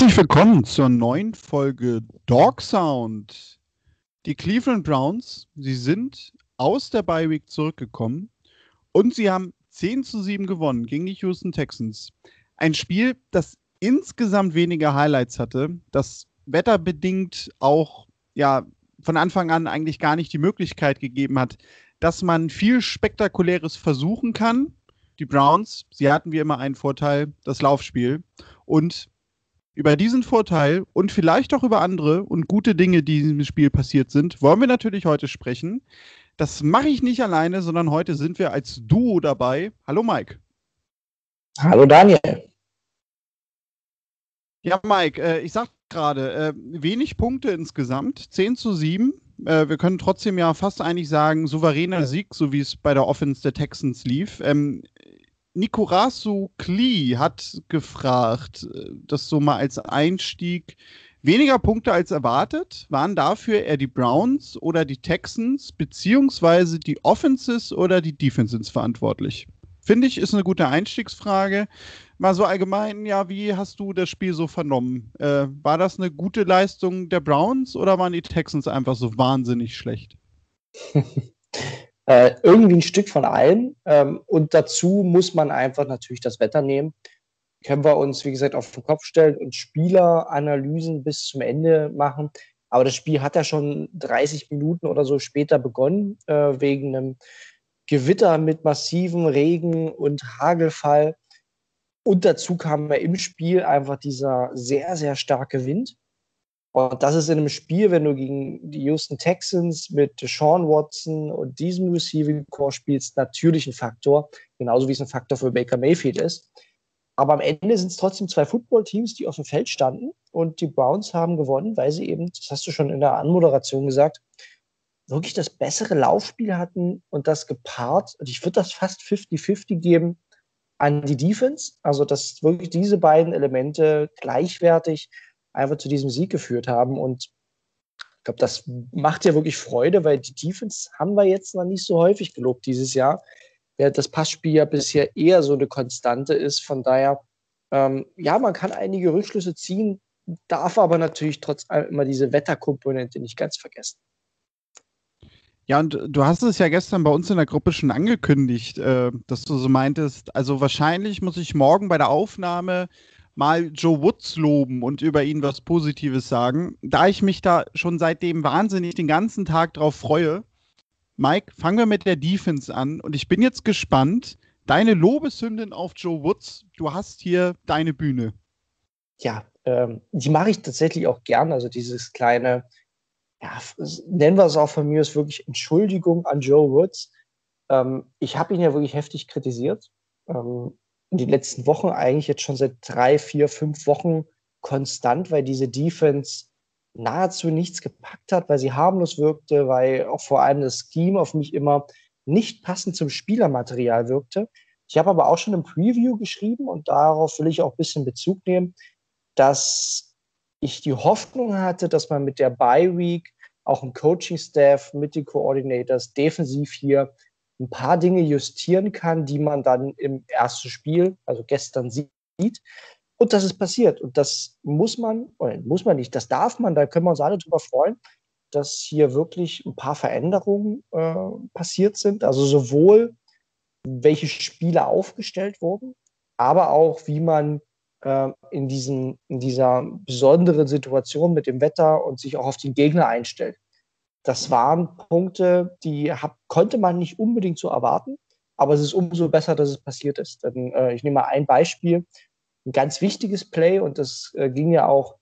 Herzlich willkommen zur neuen Folge Dog Sound. Die Cleveland Browns, sie sind aus der Bye Week zurückgekommen und sie haben 10 zu 7 gewonnen gegen die Houston Texans. Ein Spiel, das insgesamt weniger Highlights hatte, das wetterbedingt auch ja von Anfang an eigentlich gar nicht die Möglichkeit gegeben hat, dass man viel Spektakuläres versuchen kann. Die Browns, sie hatten wie immer einen Vorteil, das Laufspiel. Und über diesen Vorteil und vielleicht auch über andere und gute Dinge, die in diesem Spiel passiert sind, wollen wir natürlich heute sprechen. Das mache ich nicht alleine, sondern heute sind wir als Duo dabei. Hallo Mike. Hallo Daniel. Ja, Mike, äh, ich sag gerade, äh, wenig Punkte insgesamt, 10 zu 7. Äh, wir können trotzdem ja fast eigentlich sagen, souveräner Sieg, so wie es bei der Offense der Texans lief. Ähm, Nikorasu Kli hat gefragt, äh, das so mal als Einstieg. Weniger Punkte als erwartet. Waren dafür eher die Browns oder die Texans, beziehungsweise die Offenses oder die Defenses verantwortlich? Finde ich, ist eine gute Einstiegsfrage. Mal so allgemein, ja, wie hast du das Spiel so vernommen? Äh, war das eine gute Leistung der Browns oder waren die Texans einfach so wahnsinnig schlecht? äh, irgendwie ein Stück von allem. Ähm, und dazu muss man einfach natürlich das Wetter nehmen. Können wir uns, wie gesagt, auf den Kopf stellen und Spieleranalysen bis zum Ende machen. Aber das Spiel hat ja schon 30 Minuten oder so später begonnen, äh, wegen einem Gewitter mit massivem Regen und Hagelfall. Und dazu kam ja im Spiel einfach dieser sehr, sehr starke Wind. Und das ist in einem Spiel, wenn du gegen die Houston Texans mit Sean Watson und diesem Receiving Core spielst, natürlich ein Faktor, genauso wie es ein Faktor für Baker Mayfield ist. Aber am Ende sind es trotzdem zwei Footballteams, die auf dem Feld standen und die Browns haben gewonnen, weil sie eben, das hast du schon in der Anmoderation gesagt, wirklich das bessere Laufspiel hatten und das gepaart, und ich würde das fast 50-50 geben, an die Defense. Also, dass wirklich diese beiden Elemente gleichwertig einfach zu diesem Sieg geführt haben. Und ich glaube, das macht ja wirklich Freude, weil die Defense haben wir jetzt noch nicht so häufig gelobt dieses Jahr. Während das Passspiel ja bisher eher so eine Konstante ist. Von daher, ähm, ja, man kann einige Rückschlüsse ziehen, darf aber natürlich trotz allem immer diese Wetterkomponente nicht ganz vergessen. Ja, und du hast es ja gestern bei uns in der Gruppe schon angekündigt, äh, dass du so meintest, also wahrscheinlich muss ich morgen bei der Aufnahme mal Joe Woods loben und über ihn was Positives sagen, da ich mich da schon seitdem wahnsinnig den ganzen Tag drauf freue. Mike, fangen wir mit der Defense an und ich bin jetzt gespannt. Deine Lobeshymnen auf Joe Woods, du hast hier deine Bühne. Ja, ähm, die mache ich tatsächlich auch gern. Also dieses kleine, ja, nennen wir es auch von mir, ist wirklich Entschuldigung an Joe Woods. Ähm, ich habe ihn ja wirklich heftig kritisiert. Ähm, in den letzten Wochen, eigentlich jetzt schon seit drei, vier, fünf Wochen konstant, weil diese Defense nahezu nichts gepackt hat, weil sie harmlos wirkte, weil auch vor allem das Scheme auf mich immer nicht passend zum Spielermaterial wirkte. Ich habe aber auch schon im Preview geschrieben und darauf will ich auch ein bisschen Bezug nehmen, dass ich die Hoffnung hatte, dass man mit der Bye Week auch im Coaching-Staff mit den Coordinators defensiv hier ein paar Dinge justieren kann, die man dann im ersten Spiel, also gestern sieht. Und das ist passiert. Und das muss man, oder muss man nicht, das darf man, da können wir uns alle drüber freuen, dass hier wirklich ein paar Veränderungen äh, passiert sind. Also sowohl welche Spiele aufgestellt wurden, aber auch wie man äh, in, diesen, in dieser besonderen Situation mit dem Wetter und sich auch auf den Gegner einstellt das waren Punkte, die hab, konnte man nicht unbedingt so erwarten, aber es ist umso besser, dass es passiert ist. Denn, äh, ich nehme mal ein Beispiel, ein ganz wichtiges Play und das äh, ging ja auch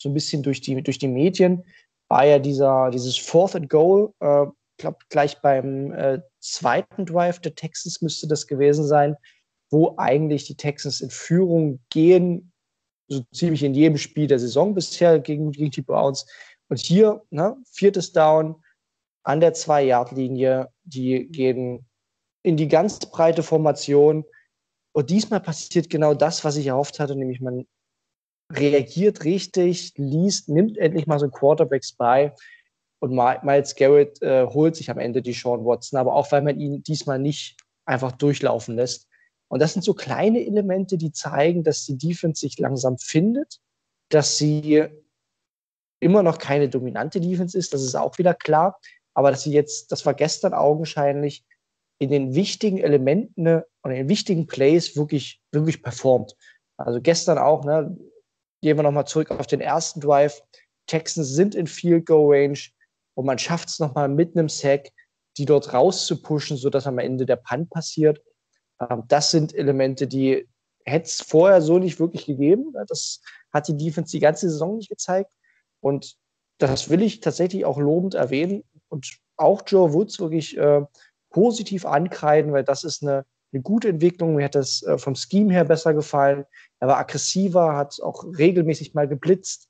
so ein bisschen durch die, durch die Medien, war ja dieser, dieses Fourth and Goal, äh, glaube gleich beim äh, zweiten Drive der Texans müsste das gewesen sein, wo eigentlich die Texans in Führung gehen, so ziemlich in jedem Spiel der Saison bisher gegen, gegen die Browns. Und hier, ne, viertes Down an der Zwei-Yard-Linie, die gehen in die ganz breite Formation. Und diesmal passiert genau das, was ich erhofft hatte, nämlich man reagiert richtig, liest, nimmt endlich mal so ein Quarterbacks bei. Und Miles Garrett äh, holt sich am Ende die Sean Watson, aber auch weil man ihn diesmal nicht einfach durchlaufen lässt. Und das sind so kleine Elemente, die zeigen, dass die Defense sich langsam findet dass sie immer noch keine dominante Defense ist, das ist auch wieder klar. Aber dass sie jetzt, das war gestern augenscheinlich, in den wichtigen Elementen und in den wichtigen Plays wirklich, wirklich performt. Also gestern auch, ne, gehen wir nochmal zurück auf den ersten Drive. Texans sind in Field Goal Range und man schafft es nochmal mit einem Sack, die dort rauszupushen, sodass am Ende der Punt passiert. Ähm, das sind Elemente, die hätte es vorher so nicht wirklich gegeben. Das hat die Defense die ganze Saison nicht gezeigt. Und das will ich tatsächlich auch lobend erwähnen und auch Joe Woods wirklich äh, positiv ankreiden, weil das ist eine, eine gute Entwicklung. Mir hat das äh, vom Scheme her besser gefallen. Er war aggressiver, hat auch regelmäßig mal geblitzt.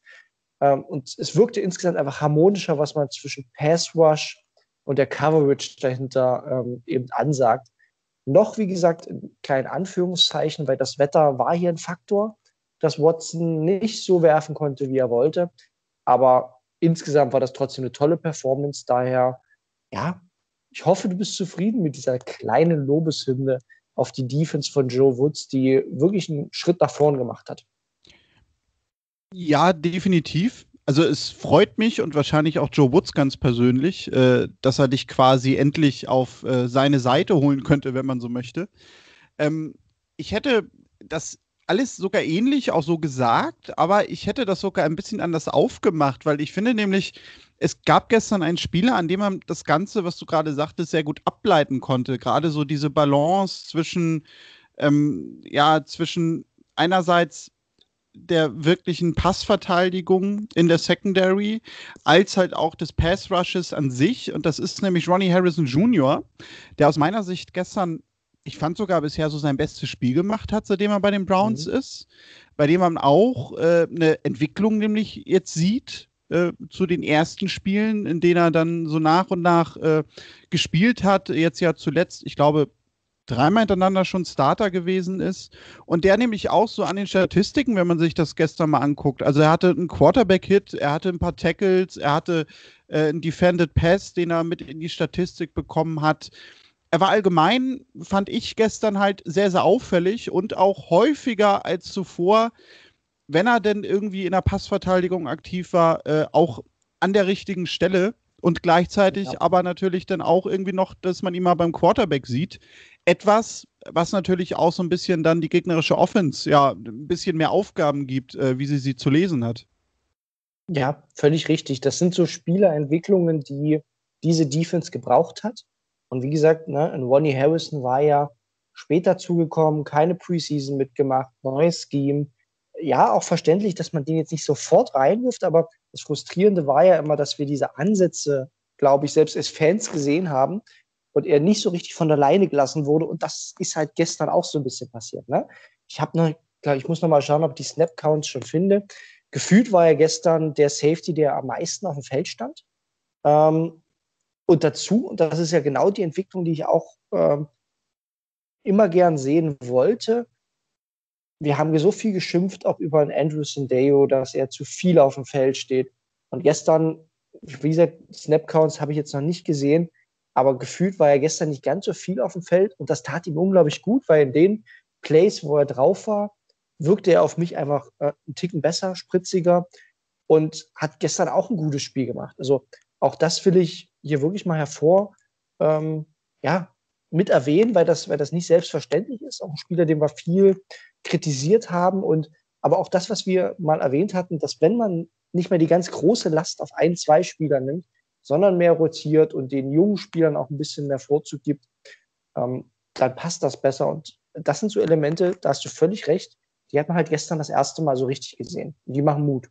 Ähm, und es wirkte insgesamt einfach harmonischer, was man zwischen Pass Rush und der Coverage dahinter ähm, eben ansagt. Noch, wie gesagt, kein Anführungszeichen, weil das Wetter war hier ein Faktor, dass Watson nicht so werfen konnte, wie er wollte. Aber insgesamt war das trotzdem eine tolle Performance. Daher, ja, ich hoffe, du bist zufrieden mit dieser kleinen Lobeshymne auf die Defense von Joe Woods, die wirklich einen Schritt nach vorn gemacht hat. Ja, definitiv. Also es freut mich und wahrscheinlich auch Joe Woods ganz persönlich, äh, dass er dich quasi endlich auf äh, seine Seite holen könnte, wenn man so möchte. Ähm, ich hätte das alles sogar ähnlich auch so gesagt, aber ich hätte das sogar ein bisschen anders aufgemacht, weil ich finde nämlich, es gab gestern einen Spieler, an dem man das Ganze, was du gerade sagtest, sehr gut ableiten konnte. Gerade so diese Balance zwischen, ähm, ja, zwischen einerseits der wirklichen Passverteidigung in der Secondary, als halt auch des Pass Rushes an sich. Und das ist nämlich Ronnie Harrison Jr., der aus meiner Sicht gestern, ich fand sogar bisher so sein bestes Spiel gemacht hat, seitdem er bei den Browns mhm. ist, bei dem man auch äh, eine Entwicklung nämlich jetzt sieht, äh, zu den ersten Spielen, in denen er dann so nach und nach äh, gespielt hat. Jetzt ja zuletzt, ich glaube, dreimal hintereinander schon Starter gewesen ist. Und der nämlich auch so an den Statistiken, wenn man sich das gestern mal anguckt. Also er hatte einen Quarterback-Hit, er hatte ein paar Tackles, er hatte äh, einen Defended Pass, den er mit in die Statistik bekommen hat. Er war allgemein, fand ich gestern halt sehr, sehr auffällig und auch häufiger als zuvor, wenn er denn irgendwie in der Passverteidigung aktiv war, äh, auch an der richtigen Stelle und gleichzeitig ja. aber natürlich dann auch irgendwie noch, dass man ihn mal beim Quarterback sieht. Etwas, was natürlich auch so ein bisschen dann die gegnerische Offense ja ein bisschen mehr Aufgaben gibt, äh, wie sie sie zu lesen hat. Ja, völlig richtig. Das sind so Spielerentwicklungen, die diese Defense gebraucht hat. Und wie gesagt, ne, Ronnie Harrison war ja später zugekommen, keine Preseason mitgemacht, neues Scheme. Ja, auch verständlich, dass man den jetzt nicht sofort reinwirft, aber das Frustrierende war ja immer, dass wir diese Ansätze, glaube ich, selbst als Fans gesehen haben, und er nicht so richtig von der Leine gelassen wurde. Und das ist halt gestern auch so ein bisschen passiert. Ne? Ich habe noch, klar, ich muss noch mal schauen, ob ich die Snap-Counts schon finde. Gefühlt war er gestern der Safety, der am meisten auf dem Feld stand. Ähm, und dazu, und das ist ja genau die Entwicklung, die ich auch ähm, immer gern sehen wollte, wir haben so viel geschimpft, auch über einen Andrew Sendeo, dass er zu viel auf dem Feld steht. Und gestern, wie gesagt, Snap-Counts habe ich jetzt noch nicht gesehen, aber gefühlt war er gestern nicht ganz so viel auf dem Feld und das tat ihm unglaublich gut, weil in den Plays, wo er drauf war, wirkte er auf mich einfach äh, einen Ticken besser, spritziger und hat gestern auch ein gutes Spiel gemacht. Also auch das will ich hier wirklich mal hervor, ähm, ja, mit erwähnen, weil das, weil das nicht selbstverständlich ist. Auch ein Spieler, den wir viel kritisiert haben und aber auch das, was wir mal erwähnt hatten, dass wenn man nicht mehr die ganz große Last auf ein, zwei Spieler nimmt, sondern mehr rotiert und den jungen Spielern auch ein bisschen mehr Vorzug gibt, ähm, dann passt das besser. Und das sind so Elemente, da hast du völlig recht, die hat man halt gestern das erste Mal so richtig gesehen. Und die machen Mut.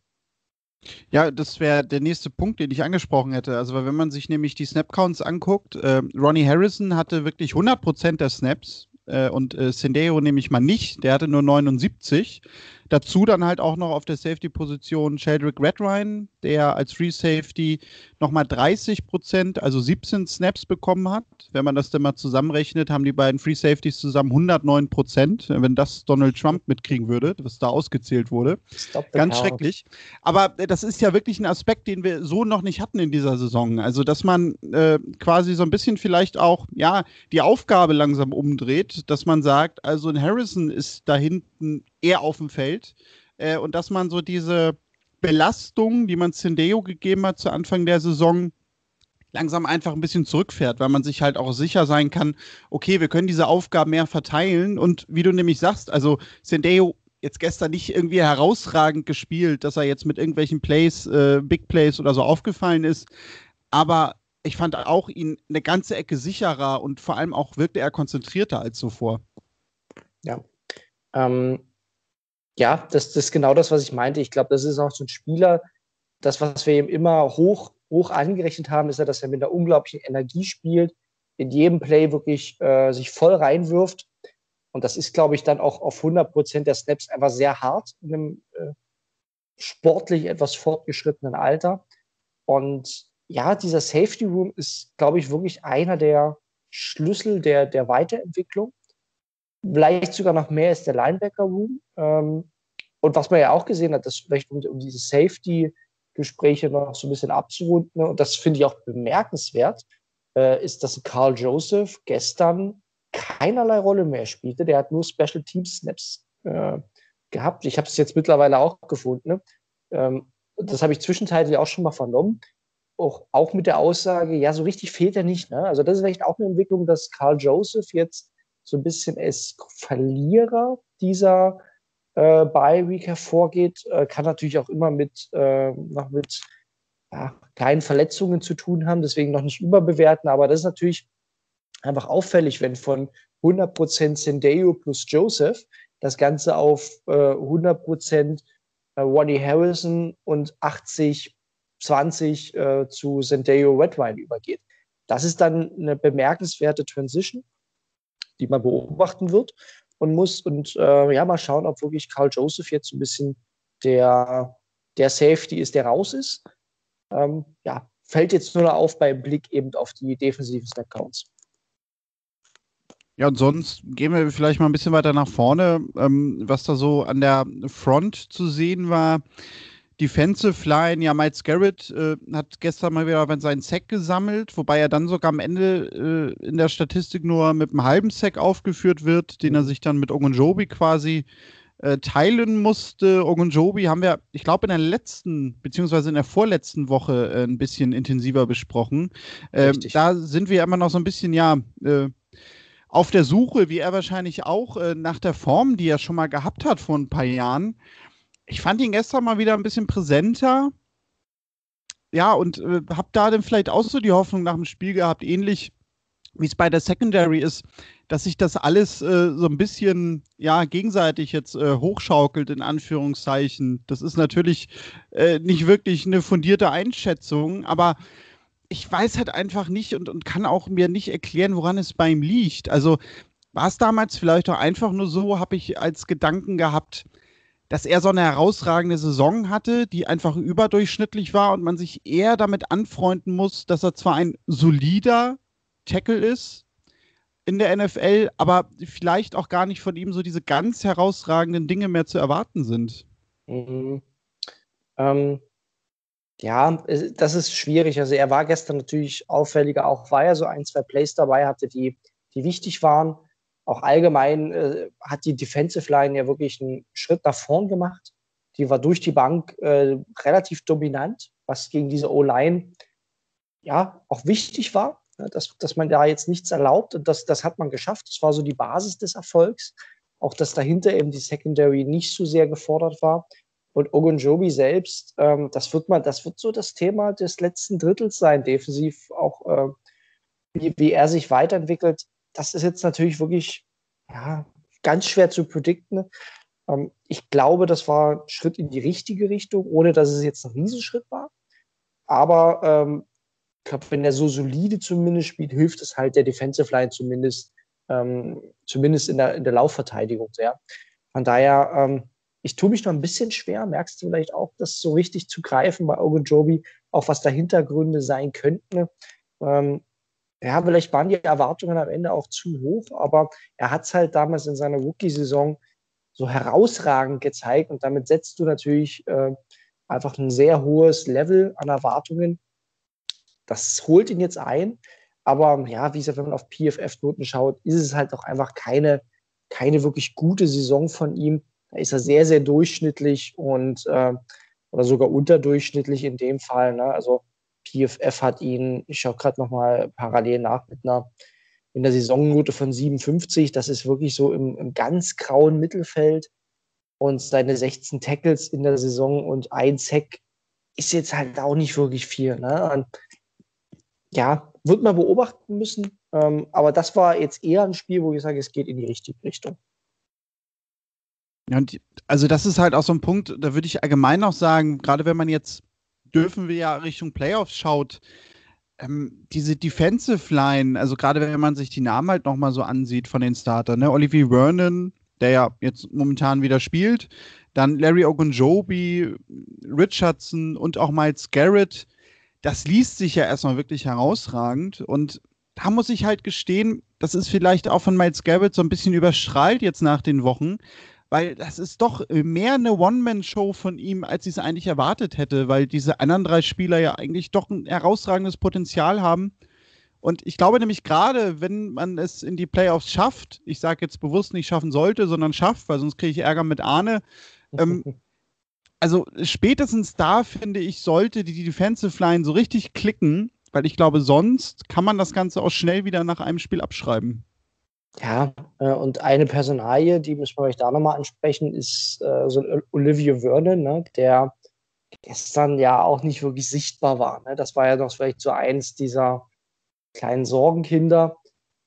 Ja, das wäre der nächste Punkt, den ich angesprochen hätte. Also, wenn man sich nämlich die Snap-Counts anguckt, äh, Ronnie Harrison hatte wirklich 100% der Snaps äh, und äh, Sendero nehme ich mal nicht, der hatte nur 79. Dazu dann halt auch noch auf der Safety-Position Sheldrick Redwine, der als Free Safety nochmal 30 Prozent, also 17 Snaps bekommen hat. Wenn man das dann mal zusammenrechnet, haben die beiden Free Safeties zusammen 109 Prozent. Wenn das Donald Trump mitkriegen würde, was da ausgezählt wurde. Ganz count. schrecklich. Aber das ist ja wirklich ein Aspekt, den wir so noch nicht hatten in dieser Saison. Also, dass man äh, quasi so ein bisschen vielleicht auch, ja, die Aufgabe langsam umdreht, dass man sagt, also ein Harrison ist da hinten eher auf dem Feld äh, und dass man so diese Belastung, die man Sendeo gegeben hat zu Anfang der Saison, langsam einfach ein bisschen zurückfährt, weil man sich halt auch sicher sein kann, okay, wir können diese Aufgaben mehr verteilen und wie du nämlich sagst, also Sendeo jetzt gestern nicht irgendwie herausragend gespielt, dass er jetzt mit irgendwelchen Plays, äh, Big Plays oder so aufgefallen ist, aber ich fand auch ihn eine ganze Ecke sicherer und vor allem auch wirkte er konzentrierter als zuvor. Ja. Ähm, ja, das, das ist genau das, was ich meinte. Ich glaube, das ist auch so ein Spieler, das, was wir ihm immer hoch, hoch angerechnet haben, ist ja, dass er mit einer unglaublichen Energie spielt, in jedem Play wirklich äh, sich voll reinwirft. Und das ist, glaube ich, dann auch auf 100 Prozent der Snaps einfach sehr hart in einem äh, sportlich etwas fortgeschrittenen Alter. Und ja, dieser Safety Room ist, glaube ich, wirklich einer der Schlüssel der, der Weiterentwicklung. Vielleicht sogar noch mehr ist der Linebacker Room. Ähm, und was man ja auch gesehen hat, dass vielleicht um, um diese Safety-Gespräche noch so ein bisschen abzurunden, und das finde ich auch bemerkenswert, äh, ist, dass Carl Joseph gestern keinerlei Rolle mehr spielte. Der hat nur Special Team Snaps äh, gehabt. Ich habe es jetzt mittlerweile auch gefunden. Ne? Ähm, das habe ich zwischenzeitlich auch schon mal vernommen. Auch, auch mit der Aussage, ja, so richtig fehlt er nicht. Ne? Also das ist vielleicht auch eine Entwicklung, dass Carl Joseph jetzt so ein bisschen als Verlierer dieser äh, Bye Week hervorgeht. Äh, kann natürlich auch immer mit, äh, noch mit ja, kleinen Verletzungen zu tun haben, deswegen noch nicht überbewerten. Aber das ist natürlich einfach auffällig, wenn von 100% Sendeo plus Joseph das Ganze auf äh, 100% äh, Ronnie Harrison und 80 20 äh, zu Sendeo Redwine übergeht. Das ist dann eine bemerkenswerte Transition, die man beobachten wird und muss und äh, ja mal schauen, ob wirklich Carl Joseph jetzt ein bisschen der, der Safety ist, der raus ist. Ähm, ja, fällt jetzt nur noch auf beim Blick eben auf die defensiven Snap-Counts. Ja, und sonst gehen wir vielleicht mal ein bisschen weiter nach vorne, ähm, was da so an der Front zu sehen war. Defensive Line, ja, Miles Garrett äh, hat gestern mal wieder seinen Sack gesammelt, wobei er dann sogar am Ende äh, in der Statistik nur mit einem halben Sack aufgeführt wird, den er sich dann mit Ogunjobi quasi äh, teilen musste. Ogunjobi haben wir, ich glaube, in der letzten, beziehungsweise in der vorletzten Woche äh, ein bisschen intensiver besprochen. Ähm, da sind wir immer noch so ein bisschen, ja, äh, auf der Suche, wie er wahrscheinlich auch, äh, nach der Form, die er schon mal gehabt hat vor ein paar Jahren. Ich fand ihn gestern mal wieder ein bisschen präsenter. Ja, und äh, habe da dann vielleicht auch so die Hoffnung nach dem Spiel gehabt, ähnlich wie es bei der Secondary ist, dass sich das alles äh, so ein bisschen ja gegenseitig jetzt äh, hochschaukelt in Anführungszeichen. Das ist natürlich äh, nicht wirklich eine fundierte Einschätzung, aber ich weiß halt einfach nicht und, und kann auch mir nicht erklären, woran es bei ihm liegt. Also war es damals vielleicht auch einfach nur so, habe ich als Gedanken gehabt, dass er so eine herausragende Saison hatte, die einfach überdurchschnittlich war und man sich eher damit anfreunden muss, dass er zwar ein solider Tackle ist in der NFL, aber vielleicht auch gar nicht von ihm so diese ganz herausragenden Dinge mehr zu erwarten sind. Mhm. Ähm, ja, das ist schwierig. Also er war gestern natürlich auffälliger, auch weil er so ein, zwei Plays dabei hatte, die, die wichtig waren. Auch allgemein äh, hat die Defensive Line ja wirklich einen Schritt nach vorn gemacht. Die war durch die Bank äh, relativ dominant, was gegen diese O-Line ja auch wichtig war, ne, dass, dass man da jetzt nichts erlaubt. Und das, das hat man geschafft. Das war so die Basis des Erfolgs. Auch dass dahinter eben die Secondary nicht so sehr gefordert war. Und Ogunjobi selbst, ähm, das wird mal, das wird so das Thema des letzten Drittels sein, defensiv auch, äh, wie, wie er sich weiterentwickelt. Das ist jetzt natürlich wirklich ja, ganz schwer zu predikten. Ähm, ich glaube, das war ein Schritt in die richtige Richtung, ohne dass es jetzt ein Riesenschritt war. Aber ähm, ich glaube, wenn er so solide zumindest spielt, hilft es halt der Defensive Line zumindest, ähm, zumindest in der, in der Laufverteidigung sehr. Von daher, ähm, ich tue mich noch ein bisschen schwer, merkst du vielleicht auch, das so richtig zu greifen bei Ogunjobi, auch was da Hintergründe sein könnten. Ähm, ja, vielleicht waren die Erwartungen am Ende auch zu hoch, aber er hat es halt damals in seiner Rookie-Saison so herausragend gezeigt und damit setzt du natürlich äh, einfach ein sehr hohes Level an Erwartungen. Das holt ihn jetzt ein, aber ja, wie gesagt, wenn man auf PFF-Noten schaut, ist es halt auch einfach keine, keine wirklich gute Saison von ihm Da ist er sehr, sehr durchschnittlich und äh, oder sogar unterdurchschnittlich in dem Fall. Ne? Also PFF hat ihn, ich schaue gerade nochmal parallel nach, mit einer in der Saisonnote von 57. Das ist wirklich so im, im ganz grauen Mittelfeld. Und seine 16 Tackles in der Saison und ein Sack ist jetzt halt auch nicht wirklich viel. Ne? Und ja, wird man beobachten müssen. Ähm, aber das war jetzt eher ein Spiel, wo ich sage, es geht in die richtige Richtung. Ja, und also das ist halt auch so ein Punkt, da würde ich allgemein noch sagen, gerade wenn man jetzt, dürfen wir ja Richtung Playoffs schaut, ähm, diese Defensive Line, also gerade wenn man sich die Namen halt nochmal so ansieht von den Startern, ne? Olivier Vernon, der ja jetzt momentan wieder spielt, dann Larry Ogunjobi, Richardson und auch Miles Garrett, das liest sich ja erstmal wirklich herausragend und da muss ich halt gestehen, das ist vielleicht auch von Miles Garrett so ein bisschen überstrahlt jetzt nach den Wochen, weil das ist doch mehr eine One-Man-Show von ihm, als ich es eigentlich erwartet hätte, weil diese anderen drei Spieler ja eigentlich doch ein herausragendes Potenzial haben. Und ich glaube nämlich gerade, wenn man es in die Playoffs schafft, ich sage jetzt bewusst nicht schaffen sollte, sondern schafft, weil sonst kriege ich Ärger mit Arne. Ähm, also spätestens da, finde ich, sollte die Defensive Line so richtig klicken, weil ich glaube, sonst kann man das Ganze auch schnell wieder nach einem Spiel abschreiben. Ja, äh, und eine Personalie, die müssen wir euch da nochmal ansprechen, ist äh, so Olivia Vernon, ne, der gestern ja auch nicht wirklich sichtbar war. Ne? Das war ja noch vielleicht so eins dieser kleinen Sorgenkinder.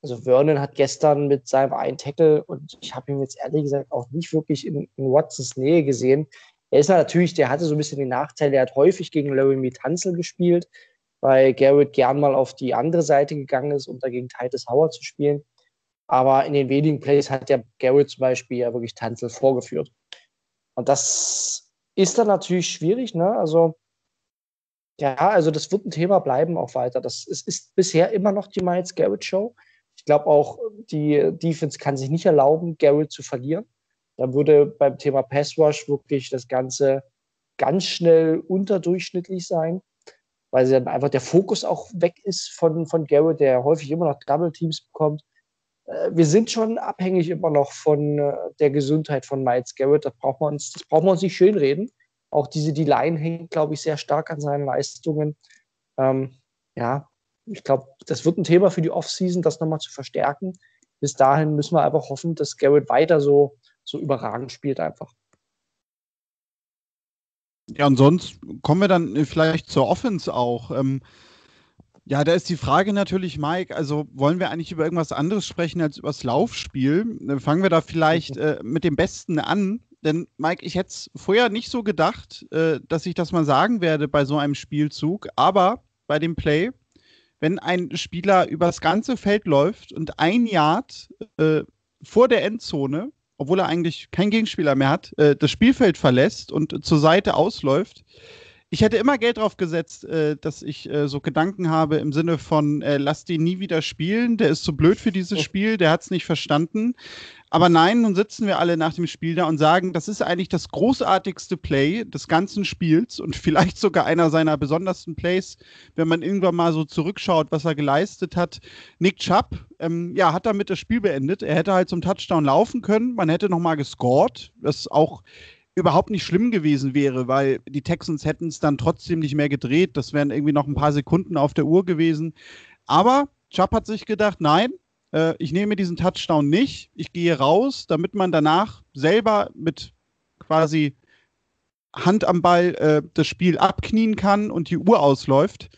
Also Vernon hat gestern mit seinem einen Tackle und ich habe ihn jetzt ehrlich gesagt auch nicht wirklich in, in Watsons Nähe gesehen. Er ist natürlich, der hatte so ein bisschen den Nachteil, der hat häufig gegen Larry Metanzel gespielt, weil Garrett gern mal auf die andere Seite gegangen ist, um dagegen Titus Howard zu spielen. Aber in den wenigen Plays hat der Garrett zum Beispiel ja wirklich Tanzel vorgeführt. Und das ist dann natürlich schwierig, ne? Also, ja, also das wird ein Thema bleiben auch weiter. Das ist, ist bisher immer noch die Miles Garrett Show. Ich glaube auch, die Defense kann sich nicht erlauben, Garrett zu verlieren. Da würde beim Thema Pass Rush wirklich das Ganze ganz schnell unterdurchschnittlich sein, weil dann einfach der Fokus auch weg ist von, von Garrett, der häufig immer noch Double Teams bekommt. Äh, wir sind schon abhängig immer noch von äh, der Gesundheit von Miles Garrett. Das braucht man uns, das braucht man uns nicht schönreden. Auch diese die Line hängt, glaube ich, sehr stark an seinen Leistungen. Ähm, ja, ich glaube, das wird ein Thema für die Offseason, das nochmal zu verstärken. Bis dahin müssen wir einfach hoffen, dass Garrett weiter so, so überragend spielt einfach. Ja, und sonst kommen wir dann vielleicht zur Offense auch. Ähm, ja, da ist die Frage natürlich, Mike, also wollen wir eigentlich über irgendwas anderes sprechen als über das Laufspiel? Fangen wir da vielleicht äh, mit dem Besten an. Denn, Mike, ich hätte es vorher nicht so gedacht, äh, dass ich das mal sagen werde bei so einem Spielzug, aber bei dem Play, wenn ein Spieler übers ganze Feld läuft und ein Yard äh, vor der Endzone, obwohl er eigentlich keinen Gegenspieler mehr hat, äh, das Spielfeld verlässt und zur Seite ausläuft, ich hätte immer Geld drauf gesetzt, äh, dass ich äh, so Gedanken habe im Sinne von, äh, lass den nie wieder spielen, der ist zu blöd für dieses oh. Spiel, der hat es nicht verstanden. Aber nein, nun sitzen wir alle nach dem Spiel da und sagen, das ist eigentlich das großartigste Play des ganzen Spiels und vielleicht sogar einer seiner besondersten Plays, wenn man irgendwann mal so zurückschaut, was er geleistet hat. Nick Chubb, ähm, ja, hat damit das Spiel beendet. Er hätte halt zum Touchdown laufen können, man hätte nochmal gescored, was auch überhaupt nicht schlimm gewesen wäre, weil die Texans hätten es dann trotzdem nicht mehr gedreht. Das wären irgendwie noch ein paar Sekunden auf der Uhr gewesen. Aber Chubb hat sich gedacht, nein, äh, ich nehme diesen Touchdown nicht. Ich gehe raus, damit man danach selber mit quasi Hand am Ball äh, das Spiel abknien kann und die Uhr ausläuft.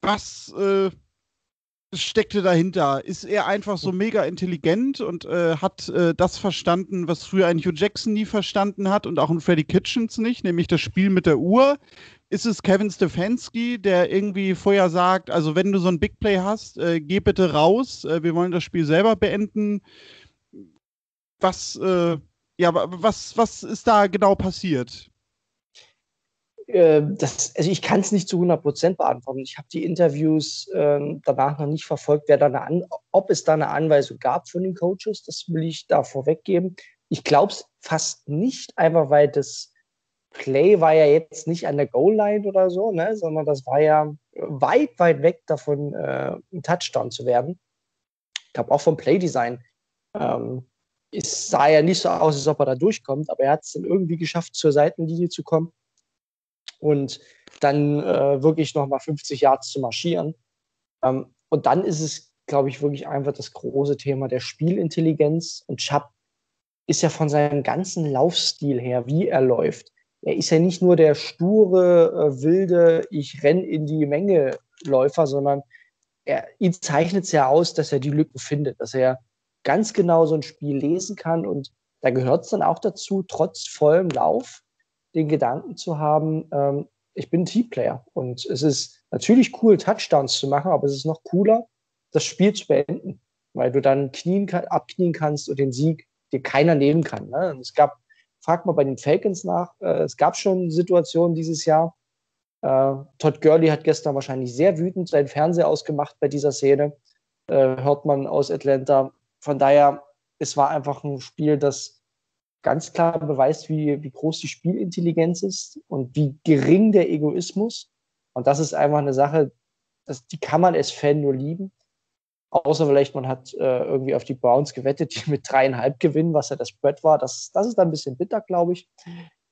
Was äh, steckte dahinter? Ist er einfach so mega intelligent und äh, hat äh, das verstanden, was früher ein Hugh Jackson nie verstanden hat und auch ein Freddy Kitchens nicht, nämlich das Spiel mit der Uhr? Ist es Kevin Stefanski, der irgendwie vorher sagt, also wenn du so ein Big Play hast, äh, geh bitte raus, äh, wir wollen das Spiel selber beenden? Was, äh, ja, was, was ist da genau passiert? Äh, das, also ich kann es nicht zu 100 Prozent beantworten. Ich habe die Interviews äh, danach noch nicht verfolgt, wer da eine An ob es da eine Anweisung gab von den Coaches. Das will ich da vorweggeben. Ich glaube es fast nicht, einfach weil das Play war ja jetzt nicht an der Goal-Line oder so, ne, sondern das war ja weit, weit weg davon, äh, ein Touchdown zu werden. Ich glaube auch vom Playdesign ähm, es sah ja nicht so aus, als ob er da durchkommt, aber er hat es dann irgendwie geschafft, zur Seitenlinie zu kommen und dann äh, wirklich nochmal 50 Yards zu marschieren. Ähm, und dann ist es, glaube ich, wirklich einfach das große Thema der Spielintelligenz. Und Chubb ist ja von seinem ganzen Laufstil her, wie er läuft. Er ist ja nicht nur der sture, äh, wilde, ich renn in die Menge Läufer, sondern er, ihn zeichnet es ja aus, dass er die Lücken findet, dass er ganz genau so ein Spiel lesen kann. Und da gehört es dann auch dazu, trotz vollem Lauf den Gedanken zu haben, ähm, ich bin Teamplayer. Und es ist natürlich cool, Touchdowns zu machen, aber es ist noch cooler, das Spiel zu beenden, weil du dann knien, abknien kannst und den Sieg dir keiner nehmen kann. Ne? es gab, frag mal bei den Falcons nach, äh, es gab schon Situationen dieses Jahr. Äh, Todd Gurley hat gestern wahrscheinlich sehr wütend seinen Fernseher ausgemacht bei dieser Szene. Äh, hört man aus Atlanta. Von daher, es war einfach ein Spiel, das ganz klar beweist, wie, wie groß die Spielintelligenz ist und wie gering der Egoismus. Und das ist einfach eine Sache, das, die kann man als Fan nur lieben. Außer vielleicht man hat äh, irgendwie auf die Browns gewettet, die mit dreieinhalb gewinnen, was ja das Spread war. Das, das ist dann ein bisschen bitter, glaube ich.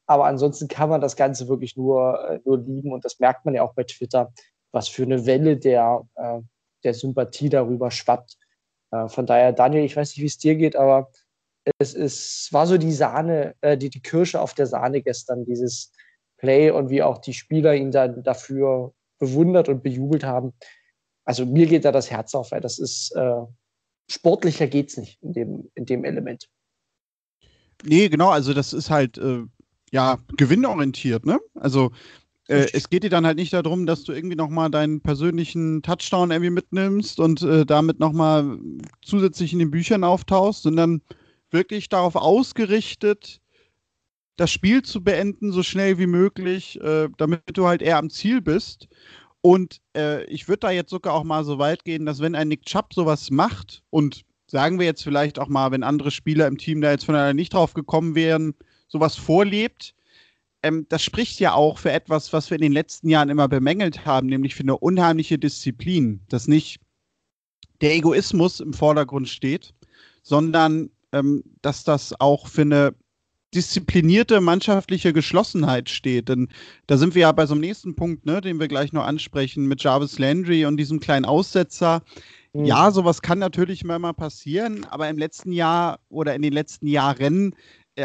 Aber ansonsten kann man das Ganze wirklich nur, äh, nur lieben. Und das merkt man ja auch bei Twitter, was für eine Welle der, äh, der Sympathie darüber schwappt. Äh, von daher, Daniel, ich weiß nicht, wie es dir geht, aber es ist, war so die Sahne, äh, die, die Kirsche auf der Sahne gestern, dieses Play und wie auch die Spieler ihn dann dafür bewundert und bejubelt haben. Also mir geht da das Herz auf, weil das ist äh, sportlicher geht's nicht in dem, in dem Element. Nee, genau, also das ist halt äh, ja gewinnorientiert, ne? Also äh, es geht dir dann halt nicht darum, dass du irgendwie nochmal deinen persönlichen Touchdown irgendwie mitnimmst und äh, damit nochmal zusätzlich in den Büchern auftauchst, sondern wirklich darauf ausgerichtet, das Spiel zu beenden, so schnell wie möglich, äh, damit du halt eher am Ziel bist. Und äh, ich würde da jetzt sogar auch mal so weit gehen, dass wenn ein Nick Chubb sowas macht und sagen wir jetzt vielleicht auch mal, wenn andere Spieler im Team da jetzt von einer nicht drauf gekommen wären, sowas vorlebt, ähm, das spricht ja auch für etwas, was wir in den letzten Jahren immer bemängelt haben, nämlich für eine unheimliche Disziplin, dass nicht der Egoismus im Vordergrund steht, sondern ähm, dass das auch für eine disziplinierte mannschaftliche Geschlossenheit steht. Denn da sind wir ja bei so einem nächsten Punkt, ne, den wir gleich noch ansprechen, mit Jarvis Landry und diesem kleinen Aussetzer. Mhm. Ja, sowas kann natürlich immer mal passieren, aber im letzten Jahr oder in den letzten Jahren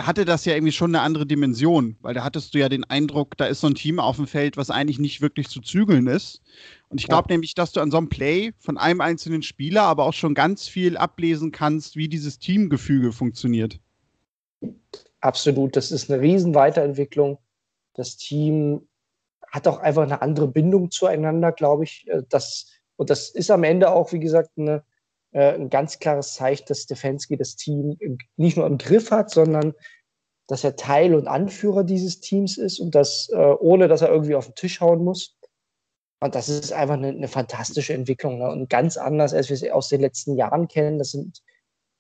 hatte das ja irgendwie schon eine andere Dimension, weil da hattest du ja den Eindruck, da ist so ein Team auf dem Feld, was eigentlich nicht wirklich zu zügeln ist. Und ich glaube ja. nämlich, dass du an so einem Play von einem einzelnen Spieler aber auch schon ganz viel ablesen kannst, wie dieses Teamgefüge funktioniert. Absolut, das ist eine Riesenweiterentwicklung. Das Team hat auch einfach eine andere Bindung zueinander, glaube ich. Äh, das, und das ist am Ende auch, wie gesagt, eine, äh, ein ganz klares Zeichen, dass Stefanski das Team nicht nur im Griff hat, sondern dass er Teil und Anführer dieses Teams ist und das, äh, ohne dass er irgendwie auf den Tisch hauen muss. Und das ist einfach eine, eine fantastische Entwicklung ne? und ganz anders, als wir es aus den letzten Jahren kennen. Das sind,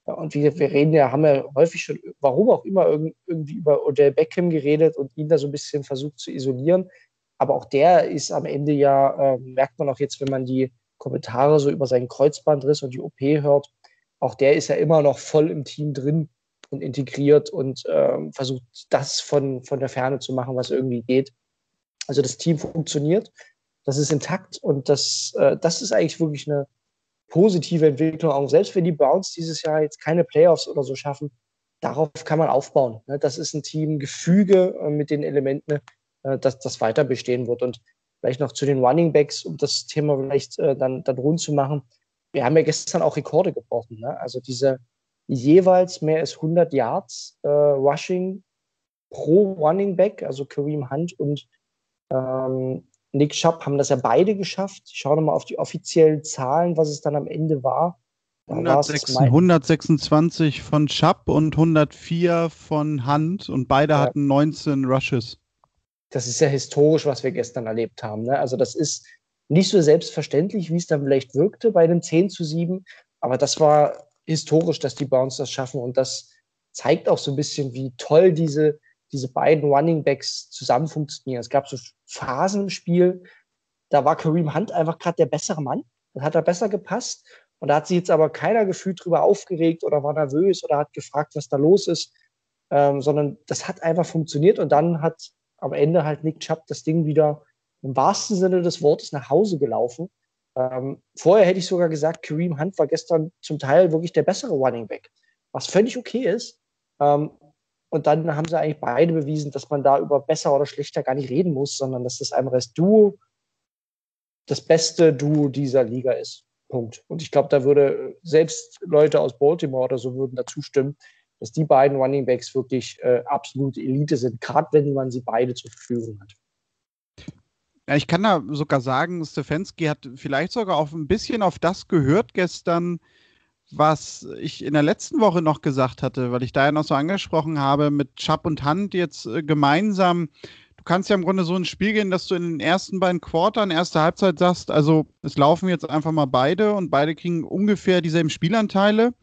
ja, und wir, wir reden ja, haben ja häufig schon, warum auch immer, irgendwie über Odell Beckham geredet und ihn da so ein bisschen versucht zu isolieren. Aber auch der ist am Ende ja, äh, merkt man auch jetzt, wenn man die Kommentare so über seinen Kreuzbandriss und die OP hört, auch der ist ja immer noch voll im Team drin und integriert und äh, versucht das von, von der Ferne zu machen, was irgendwie geht. Also das Team funktioniert das ist intakt und das, äh, das ist eigentlich wirklich eine positive Entwicklung. Auch selbst wenn die Browns dieses Jahr jetzt keine Playoffs oder so schaffen, darauf kann man aufbauen. Ne? Das ist ein Teamgefüge äh, mit den Elementen, äh, dass das weiter bestehen wird. Und vielleicht noch zu den Running Backs, um das Thema vielleicht äh, dann, dann rund zu machen. Wir haben ja gestern auch Rekorde gebrochen. Ne? Also diese jeweils mehr als 100 Yards äh, Rushing pro Running Back, also Kareem Hunt und ähm, Nick Schapp haben das ja beide geschafft. Ich schaue nochmal auf die offiziellen Zahlen, was es dann am Ende war. 106, 126 von Schapp und 104 von Hunt und beide ja. hatten 19 Rushes. Das ist ja historisch, was wir gestern erlebt haben. Ne? Also das ist nicht so selbstverständlich, wie es dann vielleicht wirkte bei dem 10 zu 7, aber das war historisch, dass die Browns das schaffen und das zeigt auch so ein bisschen, wie toll diese diese beiden Running Backs zusammen funktionieren. Es gab so Phasen im Spiel, da war Kareem Hunt einfach gerade der bessere Mann. Das hat er besser gepasst. Und da hat sich jetzt aber keiner gefühlt drüber aufgeregt oder war nervös oder hat gefragt, was da los ist, ähm, sondern das hat einfach funktioniert und dann hat am Ende halt Nick Chubb das Ding wieder im wahrsten Sinne des Wortes nach Hause gelaufen. Ähm, vorher hätte ich sogar gesagt, Kareem Hunt war gestern zum Teil wirklich der bessere Running Back, was völlig okay ist. Ähm, und dann haben sie eigentlich beide bewiesen, dass man da über besser oder schlechter gar nicht reden muss, sondern dass das einfach das Duo das beste Duo dieser Liga ist. Punkt. Und ich glaube, da würde selbst Leute aus Baltimore oder so würden dazu stimmen, dass die beiden Running Backs wirklich äh, absolute Elite sind, gerade wenn man sie beide zur Verfügung hat. Ja, ich kann da sogar sagen, Stefanski hat vielleicht sogar auch ein bisschen auf das gehört gestern, was ich in der letzten Woche noch gesagt hatte, weil ich da ja noch so angesprochen habe, mit Chubb und Hand jetzt äh, gemeinsam. Du kannst ja im Grunde so ein Spiel gehen, dass du in den ersten beiden Quartern, erste Halbzeit sagst, also es laufen jetzt einfach mal beide und beide kriegen ungefähr dieselben Spielanteile.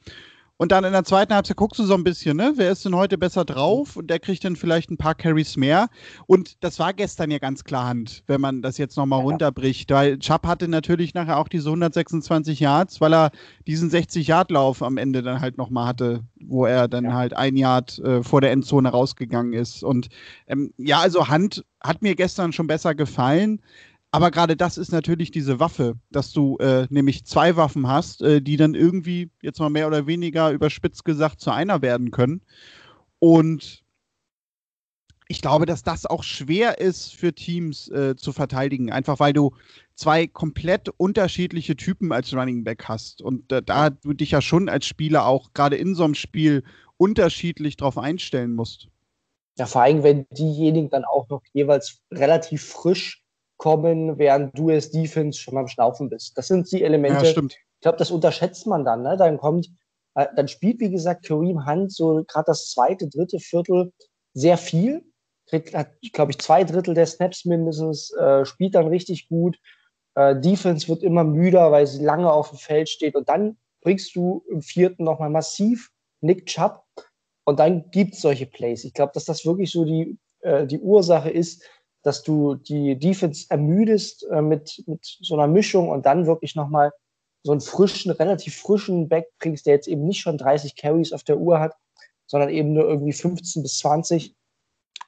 Und dann in der zweiten Halbzeit guckst du so ein bisschen, ne? Wer ist denn heute besser drauf? Und der kriegt dann vielleicht ein paar Carries mehr. Und das war gestern ja ganz klar Hand, wenn man das jetzt nochmal ja. runterbricht. Weil Chubb hatte natürlich nachher auch diese 126 Yards, weil er diesen 60-Yard-Lauf am Ende dann halt nochmal hatte, wo er dann ja. halt ein Yard äh, vor der Endzone rausgegangen ist. Und ähm, ja, also Hand hat mir gestern schon besser gefallen. Aber gerade das ist natürlich diese Waffe, dass du äh, nämlich zwei Waffen hast, äh, die dann irgendwie jetzt mal mehr oder weniger überspitzt gesagt zu einer werden können. Und ich glaube, dass das auch schwer ist für Teams äh, zu verteidigen, einfach weil du zwei komplett unterschiedliche Typen als Running Back hast. Und da du dich ja schon als Spieler auch gerade in so einem Spiel unterschiedlich drauf einstellen musst. Ja, vor allem, wenn diejenigen dann auch noch jeweils relativ frisch kommen, während du als Defense schon am Schnaufen bist. Das sind die Elemente. Ja, stimmt. Ich glaube, das unterschätzt man dann. Ne? Dann kommt, äh, dann spielt, wie gesagt, Kareem Hunt so gerade das zweite, dritte Viertel sehr viel. Kriegt, hat, glaube ich, zwei Drittel der Snaps mindestens, äh, spielt dann richtig gut. Äh, Defense wird immer müder, weil sie lange auf dem Feld steht. Und dann bringst du im vierten nochmal massiv Nick Chubb. Und dann gibt es solche Plays. Ich glaube, dass das wirklich so die, äh, die Ursache ist, dass du die Defense ermüdest äh, mit, mit so einer Mischung und dann wirklich nochmal so einen frischen, relativ frischen Back bringst, der jetzt eben nicht schon 30 Carries auf der Uhr hat, sondern eben nur irgendwie 15 bis 20.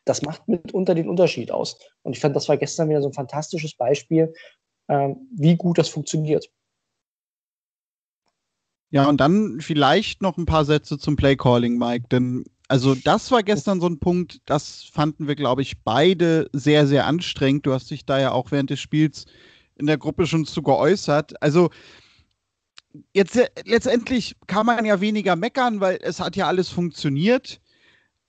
Das macht mitunter den Unterschied aus. Und ich fand, das war gestern wieder so ein fantastisches Beispiel, äh, wie gut das funktioniert. Ja, und dann vielleicht noch ein paar Sätze zum Playcalling, Mike, denn also das war gestern so ein Punkt, das fanden wir, glaube ich, beide sehr, sehr anstrengend. Du hast dich da ja auch während des Spiels in der Gruppe schon zu geäußert. Also jetzt letztendlich kann man ja weniger meckern, weil es hat ja alles funktioniert.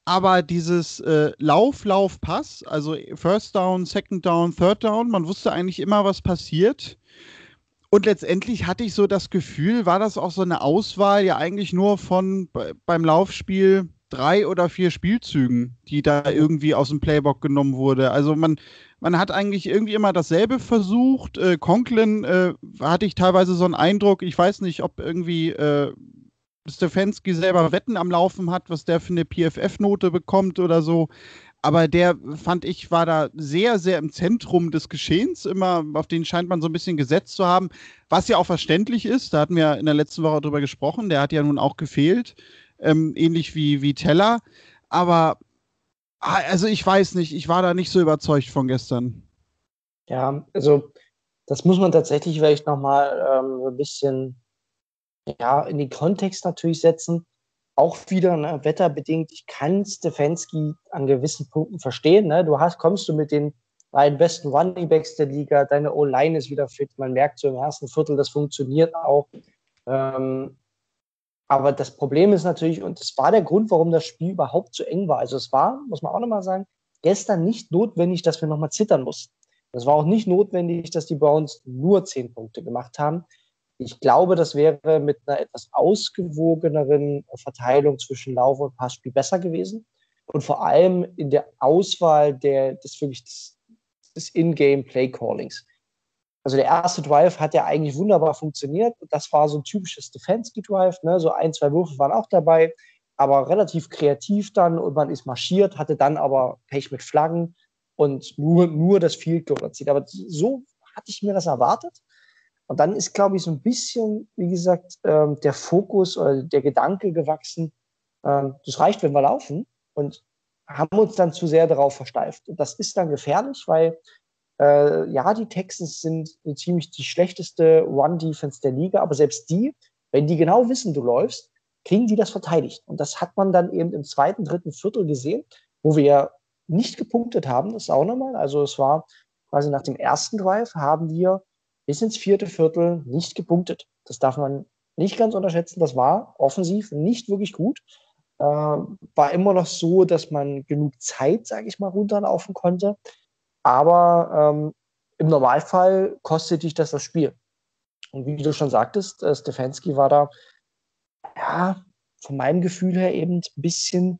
Aber dieses äh, Lauf, Lauf, Pass, also First Down, Second Down, Third Down, man wusste eigentlich immer, was passiert. Und letztendlich hatte ich so das Gefühl, war das auch so eine Auswahl ja eigentlich nur von beim Laufspiel drei oder vier Spielzügen, die da irgendwie aus dem Playbook genommen wurde. Also man, man hat eigentlich irgendwie immer dasselbe versucht. Äh, Conklin äh, hatte ich teilweise so einen Eindruck, ich weiß nicht, ob irgendwie äh, Stefanski selber Wetten am Laufen hat, was der für eine PFF-Note bekommt oder so. Aber der, fand ich, war da sehr, sehr im Zentrum des Geschehens. Immer, auf den scheint man so ein bisschen gesetzt zu haben. Was ja auch verständlich ist. Da hatten wir in der letzten Woche drüber gesprochen. Der hat ja nun auch gefehlt ähm, ähnlich wie, wie Teller. Aber ah, also ich weiß nicht, ich war da nicht so überzeugt von gestern. Ja, also das muss man tatsächlich vielleicht nochmal ähm, ein bisschen ja, in den Kontext natürlich setzen. Auch wieder ne, wetterbedingt. Ich kann Stefanski an gewissen Punkten verstehen. Ne? Du hast, kommst du mit den beiden besten Running Backs der Liga, deine O-Line ist wieder fit. Man merkt so im ersten Viertel, das funktioniert auch. Ähm, aber das Problem ist natürlich, und das war der Grund, warum das Spiel überhaupt so eng war. Also es war, muss man auch nochmal sagen, gestern nicht notwendig, dass wir nochmal zittern mussten. Es war auch nicht notwendig, dass die Browns nur zehn Punkte gemacht haben. Ich glaube, das wäre mit einer etwas ausgewogeneren Verteilung zwischen Lauf- und Passspiel besser gewesen. Und vor allem in der Auswahl der, des des, In-Game Play-Callings. Also der erste Drive hat ja eigentlich wunderbar funktioniert. Das war so ein typisches Stefanski-Drive. Ne? So ein, zwei Würfe waren auch dabei, aber relativ kreativ dann und man ist marschiert, hatte dann aber Pech mit Flaggen und nur, nur das Field Goal erzielt. Aber so hatte ich mir das erwartet. Und dann ist, glaube ich, so ein bisschen, wie gesagt, ähm, der Fokus oder der Gedanke gewachsen, ähm, das reicht, wenn wir laufen und haben uns dann zu sehr darauf versteift. Und das ist dann gefährlich, weil äh, ja, die Texans sind ziemlich die schlechteste One-Defense der Liga, aber selbst die, wenn die genau wissen, du läufst, kriegen die das verteidigt. Und das hat man dann eben im zweiten, dritten Viertel gesehen, wo wir nicht gepunktet haben, das ist auch nochmal. Also es war quasi nach dem ersten Drive haben wir bis ins vierte Viertel nicht gepunktet. Das darf man nicht ganz unterschätzen. Das war offensiv nicht wirklich gut. Äh, war immer noch so, dass man genug Zeit, sage ich mal, runterlaufen konnte. Aber ähm, im Normalfall kostet dich das das Spiel. Und wie du schon sagtest, äh, Stefanski war da, ja, von meinem Gefühl her eben ein bisschen,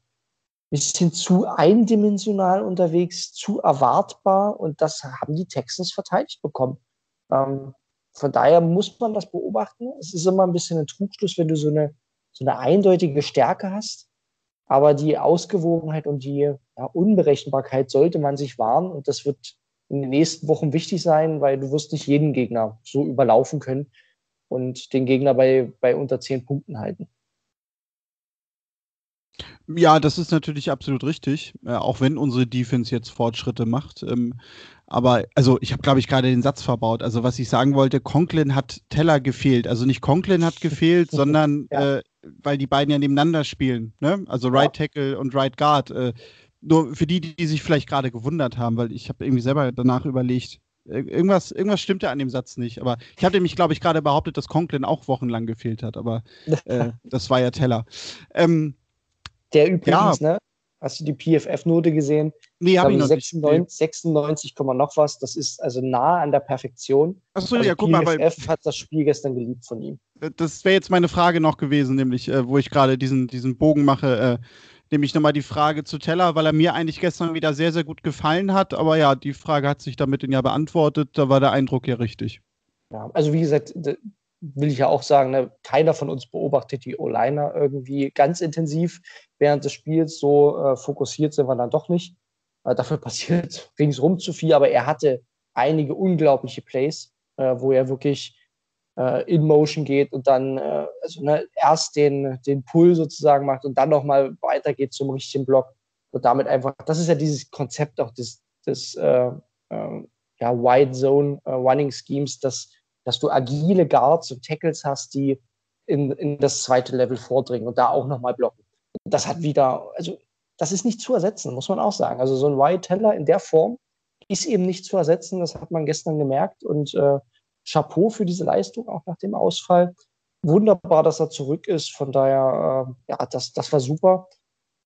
bisschen zu eindimensional unterwegs, zu erwartbar. Und das haben die Texans verteidigt bekommen. Ähm, von daher muss man das beobachten. Es ist immer ein bisschen ein Trugschluss, wenn du so eine, so eine eindeutige Stärke hast. Aber die Ausgewogenheit und die ja, Unberechenbarkeit sollte man sich wahren. Und das wird in den nächsten Wochen wichtig sein, weil du wirst nicht jeden Gegner so überlaufen können und den Gegner bei, bei unter zehn Punkten halten. Ja, das ist natürlich absolut richtig, äh, auch wenn unsere Defense jetzt Fortschritte macht. Ähm, aber, also, ich habe, glaube ich, gerade den Satz verbaut. Also, was ich sagen wollte, Conklin hat Teller gefehlt. Also nicht Conklin hat gefehlt, sondern ja. äh, weil die beiden ja nebeneinander spielen. Ne? Also Right ja. Tackle und Right Guard. Äh, nur für die, die sich vielleicht gerade gewundert haben, weil ich habe irgendwie selber danach überlegt, irgendwas, irgendwas stimmte an dem Satz nicht. Aber ich habe nämlich, glaube ich, gerade behauptet, dass Conklin auch wochenlang gefehlt hat. Aber äh, das war ja Teller. Ähm, der übrigens, ja. ne? Hast du die PFF-Note gesehen? Nee, habe ich noch 96, nicht. 96, noch was. Das ist also nah an der Perfektion. Achso, also ja, guck PFF mal. PFF hat das Spiel gestern geliebt von ihm. Das wäre jetzt meine Frage noch gewesen, nämlich, äh, wo ich gerade diesen, diesen Bogen mache. Äh, nämlich nochmal die Frage zu Teller, weil er mir eigentlich gestern wieder sehr, sehr gut gefallen hat. Aber ja, die Frage hat sich damit ja beantwortet. Da war der Eindruck ja richtig. Ja, also wie gesagt, will ich ja auch sagen, ne, keiner von uns beobachtet die O-Liner irgendwie ganz intensiv während des Spiels. So äh, fokussiert sind wir dann doch nicht. Äh, dafür passiert ringsrum zu viel, aber er hatte einige unglaubliche Plays, äh, wo er wirklich in Motion geht und dann äh, also, ne, erst den, den Pull sozusagen macht und dann nochmal weitergeht zum richtigen Block. Und damit einfach, das ist ja dieses Konzept auch des, des äh, ja, Wide Zone Running Schemes, dass dass du agile Guards und Tackles hast, die in, in das zweite Level vordringen und da auch nochmal blocken. Das hat wieder, also das ist nicht zu ersetzen, muss man auch sagen. Also so ein Wyatt Teller in der Form ist eben nicht zu ersetzen, das hat man gestern gemerkt und äh, Chapeau für diese Leistung auch nach dem Ausfall. Wunderbar, dass er zurück ist, von daher, äh, ja, das, das war super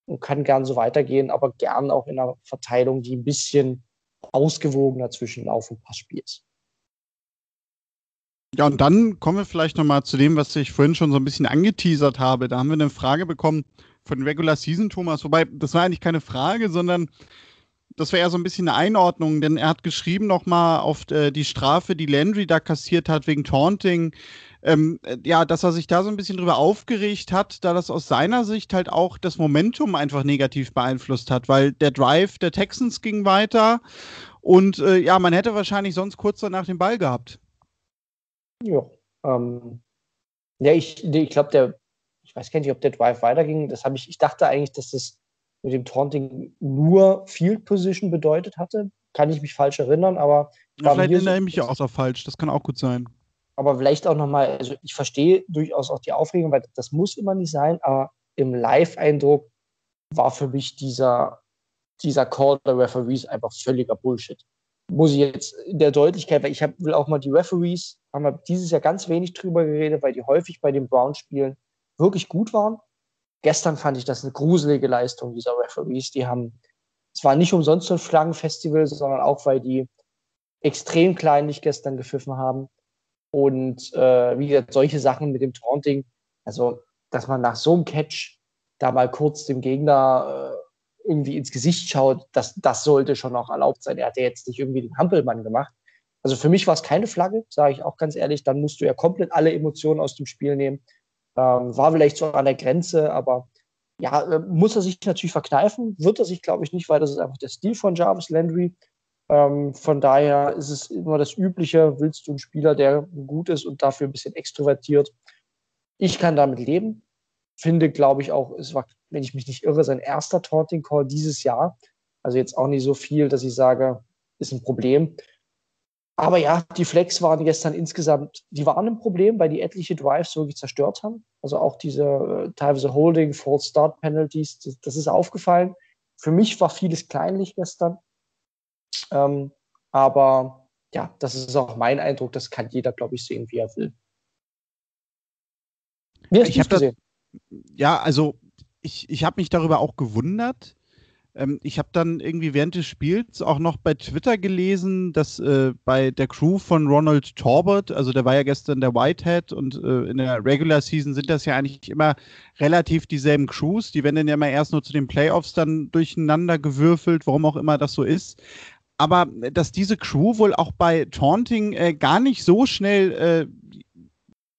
und kann gern so weitergehen, aber gern auch in einer Verteilung, die ein bisschen ausgewogener zwischen Lauf- und Passspiel ist. Ja, und dann kommen wir vielleicht nochmal zu dem, was ich vorhin schon so ein bisschen angeteasert habe. Da haben wir eine Frage bekommen von Regular Season Thomas, wobei das war eigentlich keine Frage, sondern das war eher so ein bisschen eine Einordnung, denn er hat geschrieben nochmal auf äh, die Strafe, die Landry da kassiert hat wegen Taunting. Ähm, äh, ja, dass er sich da so ein bisschen drüber aufgeregt hat, da das aus seiner Sicht halt auch das Momentum einfach negativ beeinflusst hat, weil der Drive der Texans ging weiter und äh, ja, man hätte wahrscheinlich sonst kurz danach den Ball gehabt. Ja. Ähm, ja, ich, ich glaube, der, ich weiß gar nicht, ob der Drive weiterging. Das ich, ich dachte eigentlich, dass das mit dem Taunting nur Field Position bedeutet hatte. Kann ich mich falsch erinnern, aber. Ja, vielleicht erinnere ich mich ja auch so falsch. Das kann auch gut sein. Aber vielleicht auch nochmal, also ich verstehe durchaus auch die Aufregung, weil das muss immer nicht sein, aber im Live-Eindruck war für mich dieser, dieser Call der Referees einfach völliger Bullshit muss ich jetzt in der Deutlichkeit, weil ich hab, will auch mal die Referees, haben wir dieses Jahr ganz wenig drüber geredet, weil die häufig bei den Browns-Spielen wirklich gut waren. Gestern fand ich das eine gruselige Leistung dieser Referees. Die haben, es war nicht umsonst so ein Flaggenfestival, sondern auch, weil die extrem kleinlich gestern gepfiffen haben. Und äh, wie gesagt, solche Sachen mit dem Taunting, also dass man nach so einem Catch da mal kurz dem Gegner äh, irgendwie ins Gesicht schaut, das, das sollte schon auch erlaubt sein. Er hat ja jetzt nicht irgendwie den Hampelmann gemacht. Also für mich war es keine Flagge, sage ich auch ganz ehrlich. Dann musst du ja komplett alle Emotionen aus dem Spiel nehmen. Ähm, war vielleicht so an der Grenze, aber ja, äh, muss er sich natürlich verkneifen. Wird er sich, glaube ich, nicht, weil das ist einfach der Stil von Jarvis Landry. Ähm, von daher ist es immer das Übliche, willst du einen Spieler, der gut ist und dafür ein bisschen extrovertiert. Ich kann damit leben. Finde, glaube ich, auch, es war, wenn ich mich nicht irre, sein erster Taunting Call dieses Jahr. Also jetzt auch nicht so viel, dass ich sage, ist ein Problem. Aber ja, die Flex waren gestern insgesamt, die waren ein Problem, weil die etliche Drives wirklich zerstört haben. Also auch diese äh, teilweise Holding, False Start Penalties, das, das, ist aufgefallen. Für mich war vieles kleinlich gestern. Ähm, aber ja, das ist auch mein Eindruck. Das kann jeder, glaube ich, sehen, wie er will. Wie hast du gesehen? Das, ja, also ich, ich habe mich darüber auch gewundert, ähm, ich habe dann irgendwie während des Spiels auch noch bei Twitter gelesen, dass äh, bei der Crew von Ronald Torbert, also der war ja gestern der Whitehead und äh, in der Regular Season sind das ja eigentlich immer relativ dieselben Crews. Die werden dann ja immer erst nur zu den Playoffs dann durcheinander gewürfelt, warum auch immer das so ist aber dass diese Crew wohl auch bei Taunting äh, gar nicht so schnell äh,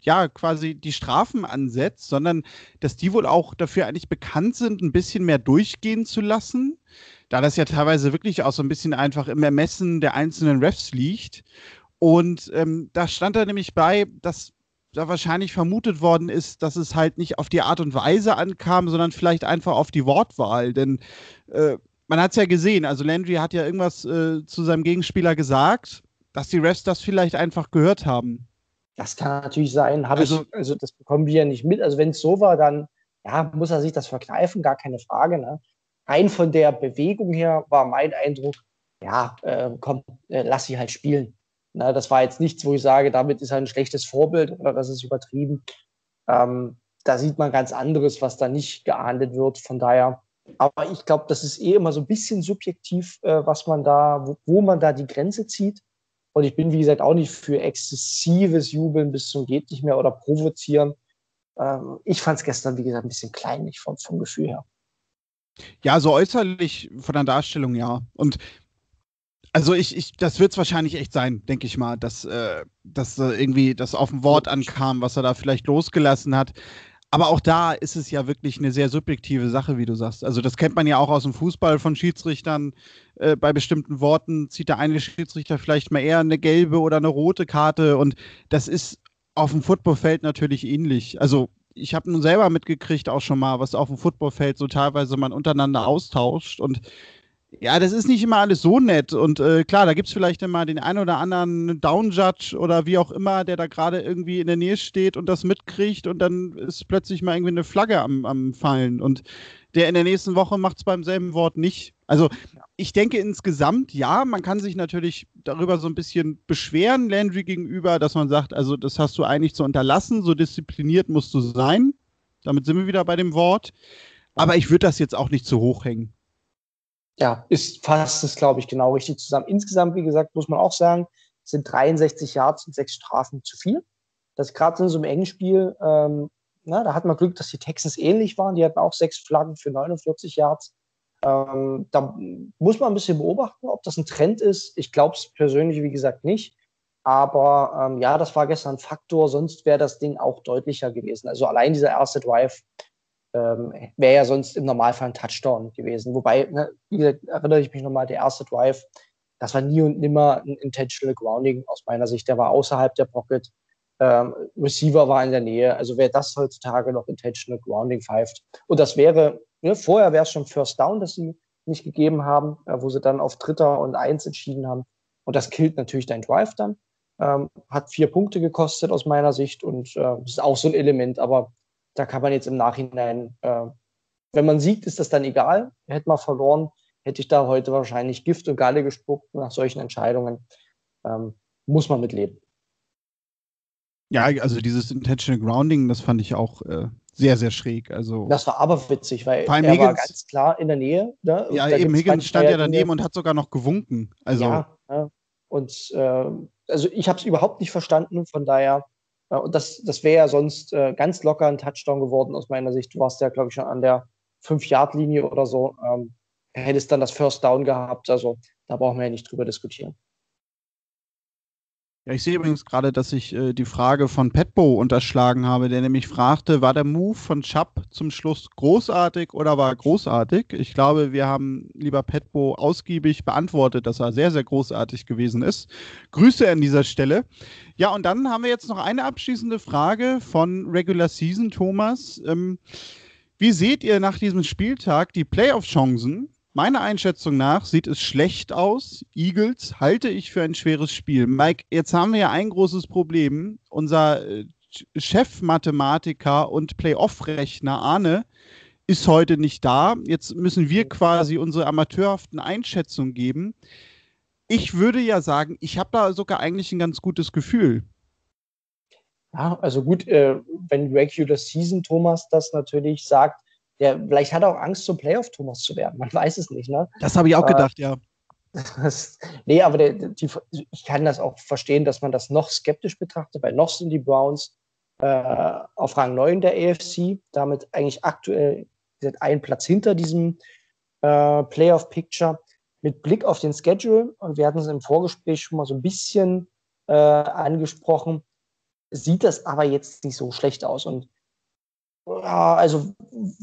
ja, quasi die Strafen ansetzt, sondern dass die wohl auch dafür eigentlich bekannt sind, ein bisschen mehr durchgehen zu lassen, da das ja teilweise wirklich auch so ein bisschen einfach im Ermessen der einzelnen Refs liegt. Und ähm, da stand da nämlich bei, dass da wahrscheinlich vermutet worden ist, dass es halt nicht auf die Art und Weise ankam, sondern vielleicht einfach auf die Wortwahl. Denn äh, man hat es ja gesehen, also Landry hat ja irgendwas äh, zu seinem Gegenspieler gesagt, dass die Refs das vielleicht einfach gehört haben. Das kann natürlich sein. also, ich, also das bekommen wir ja nicht mit. Also wenn es so war, dann ja, muss er sich das verkneifen, gar keine Frage. Ne? Rein von der Bewegung her war mein Eindruck, ja, äh, komm, äh, lass sie halt spielen. Na, das war jetzt nichts, wo ich sage, damit ist er ein schlechtes Vorbild oder das ist übertrieben. Ähm, da sieht man ganz anderes, was da nicht geahndet wird. Von daher, aber ich glaube, das ist eh immer so ein bisschen subjektiv, äh, was man da, wo, wo, man da die Grenze zieht. Und ich bin, wie gesagt, auch nicht für exzessives Jubeln bis zum geht nicht mehr oder provozieren. Ähm, ich fand es gestern, wie gesagt, ein bisschen kleinlich vom, vom Gefühl her. Ja, so äußerlich von der Darstellung ja. Und also ich, ich das wird es wahrscheinlich echt sein, denke ich mal, dass, äh, dass äh, irgendwie das auf ein Wort ankam, was er da vielleicht losgelassen hat. Aber auch da ist es ja wirklich eine sehr subjektive Sache, wie du sagst. Also das kennt man ja auch aus dem Fußball von Schiedsrichtern. Äh, bei bestimmten Worten zieht der eine Schiedsrichter vielleicht mal eher eine gelbe oder eine rote Karte. Und das ist auf dem Footballfeld natürlich ähnlich. Also ich habe nun selber mitgekriegt auch schon mal, was auf dem Footballfeld so teilweise man untereinander austauscht. Und ja, das ist nicht immer alles so nett. Und äh, klar, da gibt es vielleicht immer den einen oder anderen Down-Judge oder wie auch immer, der da gerade irgendwie in der Nähe steht und das mitkriegt und dann ist plötzlich mal irgendwie eine Flagge am, am Fallen. Und der in der nächsten Woche macht es beim selben Wort nicht. Also ich denke insgesamt, ja, man kann sich natürlich darüber so ein bisschen beschweren, Landry gegenüber, dass man sagt, also das hast du eigentlich zu unterlassen, so diszipliniert musst du sein. Damit sind wir wieder bei dem Wort. Aber ich würde das jetzt auch nicht zu hoch hängen ja, ist fasst es, glaube ich, genau richtig zusammen. Insgesamt, wie gesagt, muss man auch sagen, sind 63 Yards und sechs Strafen zu viel. Das gerade in so einem engen Spiel, ähm, na, da hat man Glück, dass die Texans ähnlich waren. Die hatten auch sechs Flaggen für 49 Yards. Ähm, da muss man ein bisschen beobachten, ob das ein Trend ist. Ich glaube es persönlich, wie gesagt, nicht. Aber ähm, ja, das war gestern ein Faktor, sonst wäre das Ding auch deutlicher gewesen. Also allein dieser erste Drive ähm, wäre ja sonst im Normalfall ein Touchdown gewesen. Wobei, ne, wie gesagt, erinnere ich mich nochmal, der erste Drive, das war nie und nimmer ein intentional Grounding aus meiner Sicht. Der war außerhalb der Pocket. Ähm, Receiver war in der Nähe. Also wer das heutzutage noch intentional Grounding pfeift. Und das wäre, ne, vorher wäre es schon First Down, dass sie nicht gegeben haben, äh, wo sie dann auf Dritter und Eins entschieden haben. Und das killt natürlich dein Drive dann. Ähm, hat vier Punkte gekostet aus meiner Sicht und äh, ist auch so ein Element. Aber da kann man jetzt im Nachhinein, äh, wenn man siegt, ist das dann egal. Hätte man verloren, hätte ich da heute wahrscheinlich Gift und Galle gespuckt nach solchen Entscheidungen. Ähm, muss man mitleben. Ja, also dieses Intentional Grounding, das fand ich auch äh, sehr, sehr schräg. Also, das war aber witzig, weil er Higgins, war ganz klar in der Nähe. Ne? Ja, eben Higgins stand ja daneben und hat sogar noch gewunken. Also, ja, ja. und äh, also ich habe es überhaupt nicht verstanden, von daher und das, das wäre ja sonst äh, ganz locker ein Touchdown geworden aus meiner Sicht. Du warst ja, glaube ich, schon an der 5-Yard-Linie oder so. Ähm, hättest dann das First Down gehabt. Also da brauchen wir ja nicht drüber diskutieren. Ja, ich sehe übrigens gerade, dass ich äh, die Frage von Petbo unterschlagen habe, der nämlich fragte, war der Move von Chubb zum Schluss großartig oder war er großartig? Ich glaube, wir haben lieber Petbo ausgiebig beantwortet, dass er sehr, sehr großartig gewesen ist. Grüße an dieser Stelle. Ja, und dann haben wir jetzt noch eine abschließende Frage von Regular Season, Thomas. Ähm, wie seht ihr nach diesem Spieltag die Playoff-Chancen Meiner Einschätzung nach sieht es schlecht aus. Eagles halte ich für ein schweres Spiel. Mike, jetzt haben wir ja ein großes Problem. Unser äh, Chefmathematiker und Playoff-Rechner Arne ist heute nicht da. Jetzt müssen wir quasi unsere amateurhaften Einschätzungen geben. Ich würde ja sagen, ich habe da sogar eigentlich ein ganz gutes Gefühl. Ja, also gut, äh, wenn Regular Season Thomas das natürlich sagt, der, vielleicht hat er auch Angst, zum Playoff-Thomas zu werden. Man weiß es nicht, ne? Das habe ich auch äh, gedacht, ja. Das, nee, aber der, die, ich kann das auch verstehen, dass man das noch skeptisch betrachtet, weil noch sind die Browns äh, auf Rang 9 der AFC, damit eigentlich aktuell ein Platz hinter diesem äh, Playoff-Picture. Mit Blick auf den Schedule, und wir hatten es im Vorgespräch schon mal so ein bisschen äh, angesprochen, sieht das aber jetzt nicht so schlecht aus. Und ja, also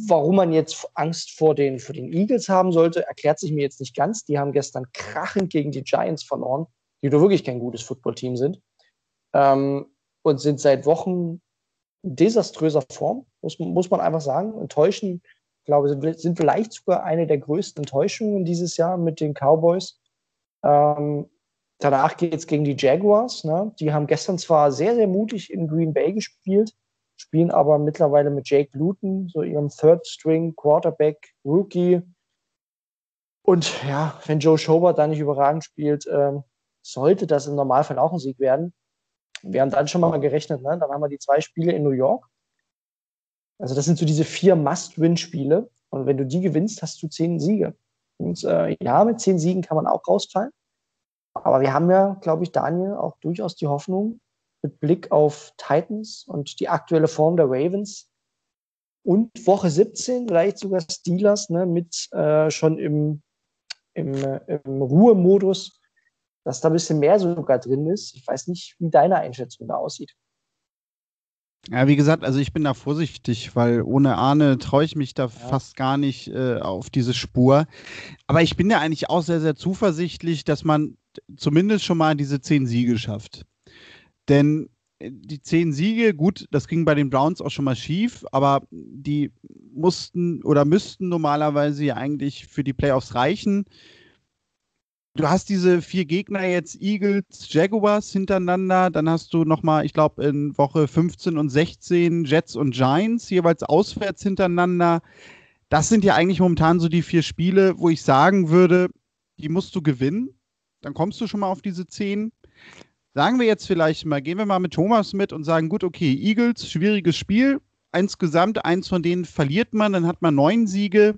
warum man jetzt Angst vor den, vor den Eagles haben sollte, erklärt sich mir jetzt nicht ganz. Die haben gestern krachend gegen die Giants verloren, die doch wirklich kein gutes Footballteam sind. Ähm, und sind seit Wochen in desaströser Form, muss, muss man einfach sagen. Enttäuschen, ich glaube, sind, sind vielleicht sogar eine der größten Enttäuschungen dieses Jahr mit den Cowboys. Ähm, danach geht es gegen die Jaguars. Ne? Die haben gestern zwar sehr, sehr mutig in Green Bay gespielt, spielen aber mittlerweile mit Jake Luton, so ihrem Third-String Quarterback, Rookie. Und ja, wenn Joe Schobert da nicht überragend spielt, ähm, sollte das im Normalfall auch ein Sieg werden. Wir haben dann schon mal gerechnet, ne? dann haben wir die zwei Spiele in New York. Also das sind so diese vier Must-Win-Spiele. Und wenn du die gewinnst, hast du zehn Siege. Und äh, ja, mit zehn Siegen kann man auch rausfallen. Aber wir haben ja, glaube ich, Daniel, auch durchaus die Hoffnung, mit Blick auf Titans und die aktuelle Form der Ravens. Und Woche 17 vielleicht sogar Steelers ne, mit äh, schon im, im, äh, im Ruhemodus, dass da ein bisschen mehr sogar drin ist. Ich weiß nicht, wie deine Einschätzung da aussieht. Ja, wie gesagt, also ich bin da vorsichtig, weil ohne Ahne traue ich mich da ja. fast gar nicht äh, auf diese Spur. Aber ich bin ja eigentlich auch sehr, sehr zuversichtlich, dass man zumindest schon mal diese zehn Siege schafft. Denn äh, die zehn Siege, gut, das ging bei den Browns auch schon mal schief, aber die mussten oder müssten normalerweise ja eigentlich für die Playoffs reichen. Du hast diese vier Gegner jetzt, Eagles, Jaguars hintereinander, dann hast du nochmal, ich glaube, in Woche 15 und 16 Jets und Giants jeweils auswärts hintereinander. Das sind ja eigentlich momentan so die vier Spiele, wo ich sagen würde, die musst du gewinnen. Dann kommst du schon mal auf diese zehn. Sagen wir jetzt vielleicht mal, gehen wir mal mit Thomas mit und sagen, gut, okay, Eagles, schwieriges Spiel. Insgesamt eins von denen verliert man, dann hat man neun Siege.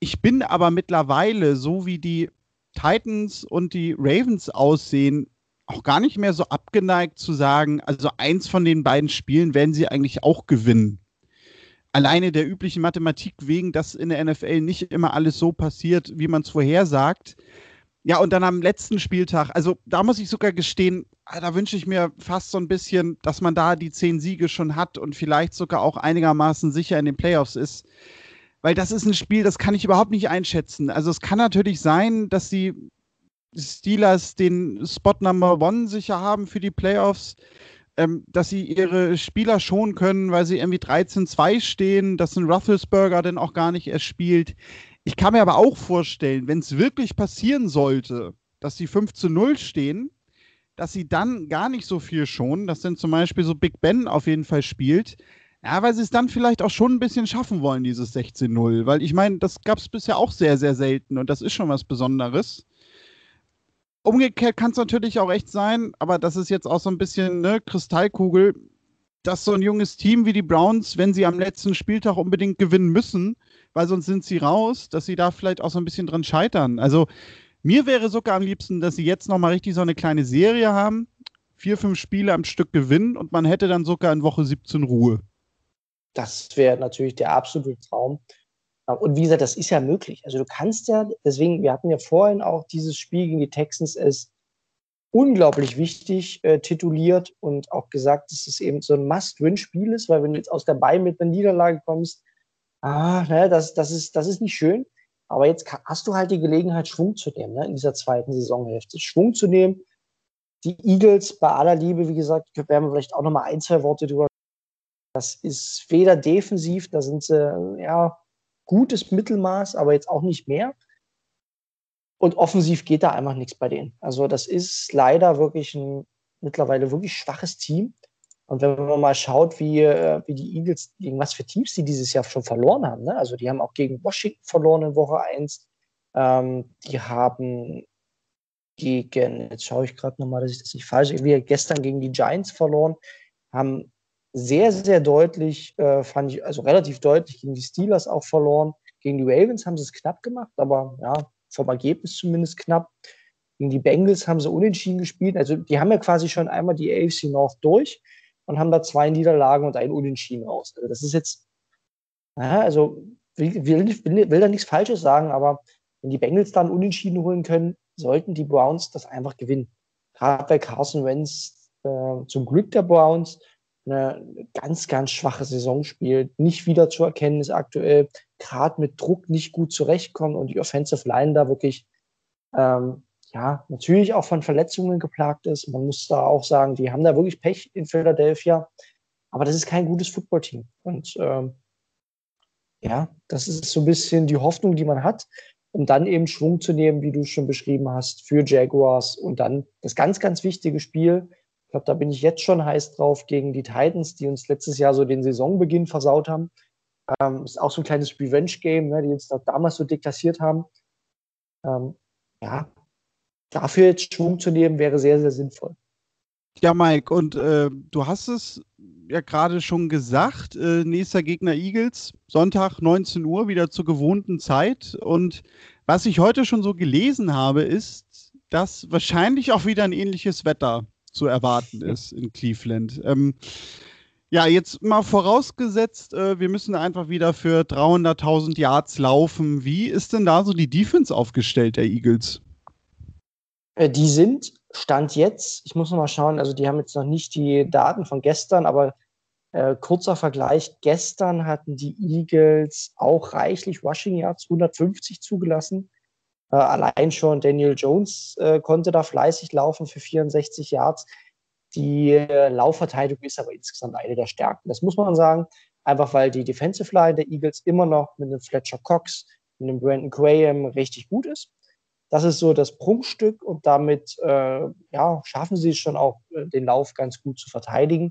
Ich bin aber mittlerweile, so wie die Titans und die Ravens aussehen, auch gar nicht mehr so abgeneigt zu sagen, also eins von den beiden Spielen werden sie eigentlich auch gewinnen. Alleine der üblichen Mathematik wegen, dass in der NFL nicht immer alles so passiert, wie man es vorhersagt. Ja, und dann am letzten Spieltag, also da muss ich sogar gestehen, ah, da wünsche ich mir fast so ein bisschen, dass man da die zehn Siege schon hat und vielleicht sogar auch einigermaßen sicher in den Playoffs ist. Weil das ist ein Spiel, das kann ich überhaupt nicht einschätzen. Also es kann natürlich sein, dass die Steelers den Spot Number One sicher haben für die Playoffs, ähm, dass sie ihre Spieler schonen können, weil sie irgendwie 13-2 stehen, dass ein Rufflesburger dann auch gar nicht erst spielt. Ich kann mir aber auch vorstellen, wenn es wirklich passieren sollte, dass sie 5 zu 0 stehen, dass sie dann gar nicht so viel schonen, dass dann zum Beispiel so Big Ben auf jeden Fall spielt. Ja, weil sie es dann vielleicht auch schon ein bisschen schaffen wollen, dieses 16-0. Weil ich meine, das gab es bisher auch sehr, sehr selten und das ist schon was Besonderes. Umgekehrt kann es natürlich auch echt sein, aber das ist jetzt auch so ein bisschen ne, Kristallkugel, dass so ein junges Team wie die Browns, wenn sie am letzten Spieltag unbedingt gewinnen müssen, weil sonst sind sie raus, dass sie da vielleicht auch so ein bisschen dran scheitern. Also mir wäre sogar am liebsten, dass sie jetzt nochmal richtig so eine kleine Serie haben, vier, fünf Spiele am Stück gewinnen und man hätte dann sogar in Woche 17 Ruhe. Das wäre natürlich der absolute Traum. Und wie gesagt, das ist ja möglich. Also du kannst ja, deswegen, wir hatten ja vorhin auch dieses Spiel gegen die Texans, es unglaublich wichtig äh, tituliert und auch gesagt, dass es eben so ein Must-Win-Spiel ist, weil wenn du jetzt aus der Bay mit einer Niederlage kommst, ah, ne, das, das, ist, das ist nicht schön. Aber jetzt hast du halt die Gelegenheit, Schwung zu nehmen ne, in dieser zweiten Saisonhälfte. Schwung zu nehmen. Die Eagles, bei aller Liebe, wie gesagt, werden wir vielleicht auch noch mal ein, zwei Worte drüber. Das ist weder defensiv, da sind sie ja gutes Mittelmaß, aber jetzt auch nicht mehr. Und offensiv geht da einfach nichts bei denen. Also das ist leider wirklich ein mittlerweile wirklich schwaches Team. Und wenn man mal schaut, wie, äh, wie die Eagles, gegen was für Teams die dieses Jahr schon verloren haben, ne? also die haben auch gegen Washington verloren in Woche 1, ähm, die haben gegen, jetzt schaue ich gerade nochmal, dass ich das nicht falsch, wir gestern gegen die Giants verloren, haben sehr, sehr deutlich, äh, fand ich, also relativ deutlich gegen die Steelers auch verloren. Gegen die Ravens haben sie es knapp gemacht, aber ja, vom Ergebnis zumindest knapp. Gegen die Bengals haben sie unentschieden gespielt. Also die haben ja quasi schon einmal die AFC North durch und haben da zwei Niederlagen und ein Unentschieden raus. Also das ist jetzt, naja, also will, will, will, will da nichts Falsches sagen, aber wenn die Bengals dann Unentschieden holen können, sollten die Browns das einfach gewinnen. Gerade bei Carson Wentz äh, zum Glück der Browns eine ganz, ganz schwache Saison spielt, nicht wieder zu erkennen ist aktuell, gerade mit Druck nicht gut zurechtkommt und die Offensive Line da wirklich ähm, ja, natürlich auch von Verletzungen geplagt ist. Man muss da auch sagen, die haben da wirklich Pech in Philadelphia. Aber das ist kein gutes Footballteam. Und ähm, ja, das ist so ein bisschen die Hoffnung, die man hat, um dann eben Schwung zu nehmen, wie du schon beschrieben hast, für Jaguars und dann das ganz, ganz wichtige Spiel. Ich glaube, da bin ich jetzt schon heiß drauf gegen die Titans, die uns letztes Jahr so den Saisonbeginn versaut haben. Ähm, ist auch so ein kleines Revenge-Game, ne, die uns da damals so deklassiert haben. Ähm, ja, dafür jetzt Schwung zu nehmen, wäre sehr, sehr sinnvoll. Ja, Mike, und äh, du hast es ja gerade schon gesagt, äh, nächster Gegner Eagles, Sonntag 19 Uhr, wieder zur gewohnten Zeit. Und was ich heute schon so gelesen habe, ist, dass wahrscheinlich auch wieder ein ähnliches Wetter zu erwarten ist in Cleveland. Ähm, ja, jetzt mal vorausgesetzt, äh, wir müssen einfach wieder für 300.000 Yards laufen. Wie ist denn da so die Defense aufgestellt der Eagles? Äh, die sind Stand jetzt, ich muss noch mal schauen, also die haben jetzt noch nicht die Daten von gestern, aber äh, kurzer Vergleich, gestern hatten die Eagles auch reichlich Rushing Yards, 150 zugelassen. Äh, allein schon Daniel Jones äh, konnte da fleißig laufen für 64 Yards. Die äh, Laufverteidigung ist aber insgesamt eine der Stärken. Das muss man sagen, einfach weil die Defensive Line der Eagles immer noch mit einem Fletcher Cox, mit einem Brandon Graham richtig gut ist. Das ist so das Prunkstück und damit äh, ja, schaffen sie es schon auch, äh, den Lauf ganz gut zu verteidigen.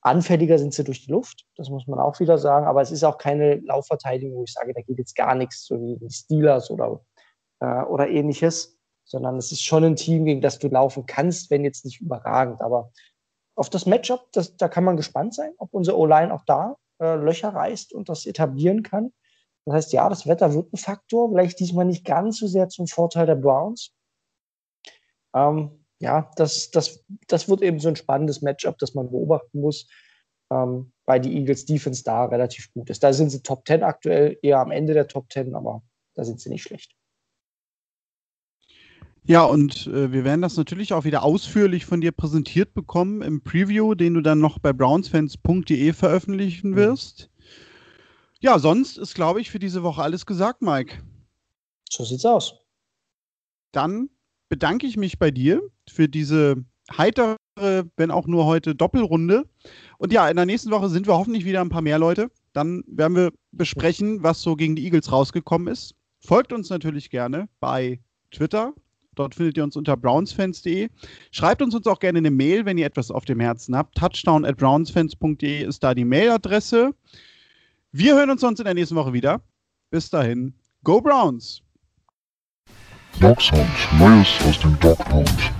Anfälliger sind sie durch die Luft, das muss man auch wieder sagen, aber es ist auch keine Laufverteidigung, wo ich sage, da geht jetzt gar nichts, so wie Steelers oder, äh, oder ähnliches, sondern es ist schon ein Team, gegen das du laufen kannst, wenn jetzt nicht überragend. Aber auf das Matchup, das, da kann man gespannt sein, ob unser O-Line auch da äh, Löcher reißt und das etablieren kann. Das heißt, ja, das Wetter wird ein Faktor, vielleicht diesmal nicht ganz so sehr zum Vorteil der Browns. Ähm, ja, das, das, das wird eben so ein spannendes Matchup, das man beobachten muss, ähm, weil die Eagles Defense da relativ gut ist. Da sind sie Top 10 aktuell, eher am Ende der Top 10, aber da sind sie nicht schlecht. Ja, und äh, wir werden das natürlich auch wieder ausführlich von dir präsentiert bekommen im Preview, den du dann noch bei brownsfans.de veröffentlichen mhm. wirst. Ja, sonst ist, glaube ich, für diese Woche alles gesagt, Mike. So sieht's aus. Dann bedanke ich mich bei dir für diese heitere, wenn auch nur heute Doppelrunde. Und ja, in der nächsten Woche sind wir hoffentlich wieder ein paar mehr Leute. Dann werden wir besprechen, was so gegen die Eagles rausgekommen ist. Folgt uns natürlich gerne bei Twitter. Dort findet ihr uns unter brownsfans.de. Schreibt uns uns auch gerne eine Mail, wenn ihr etwas auf dem Herzen habt. Touchdown at brownsfans.de ist da die Mailadresse. Wir hören uns sonst in der nächsten Woche wieder. Bis dahin, Go Browns! Dog Sounds, Neues aus dem Dog Pound.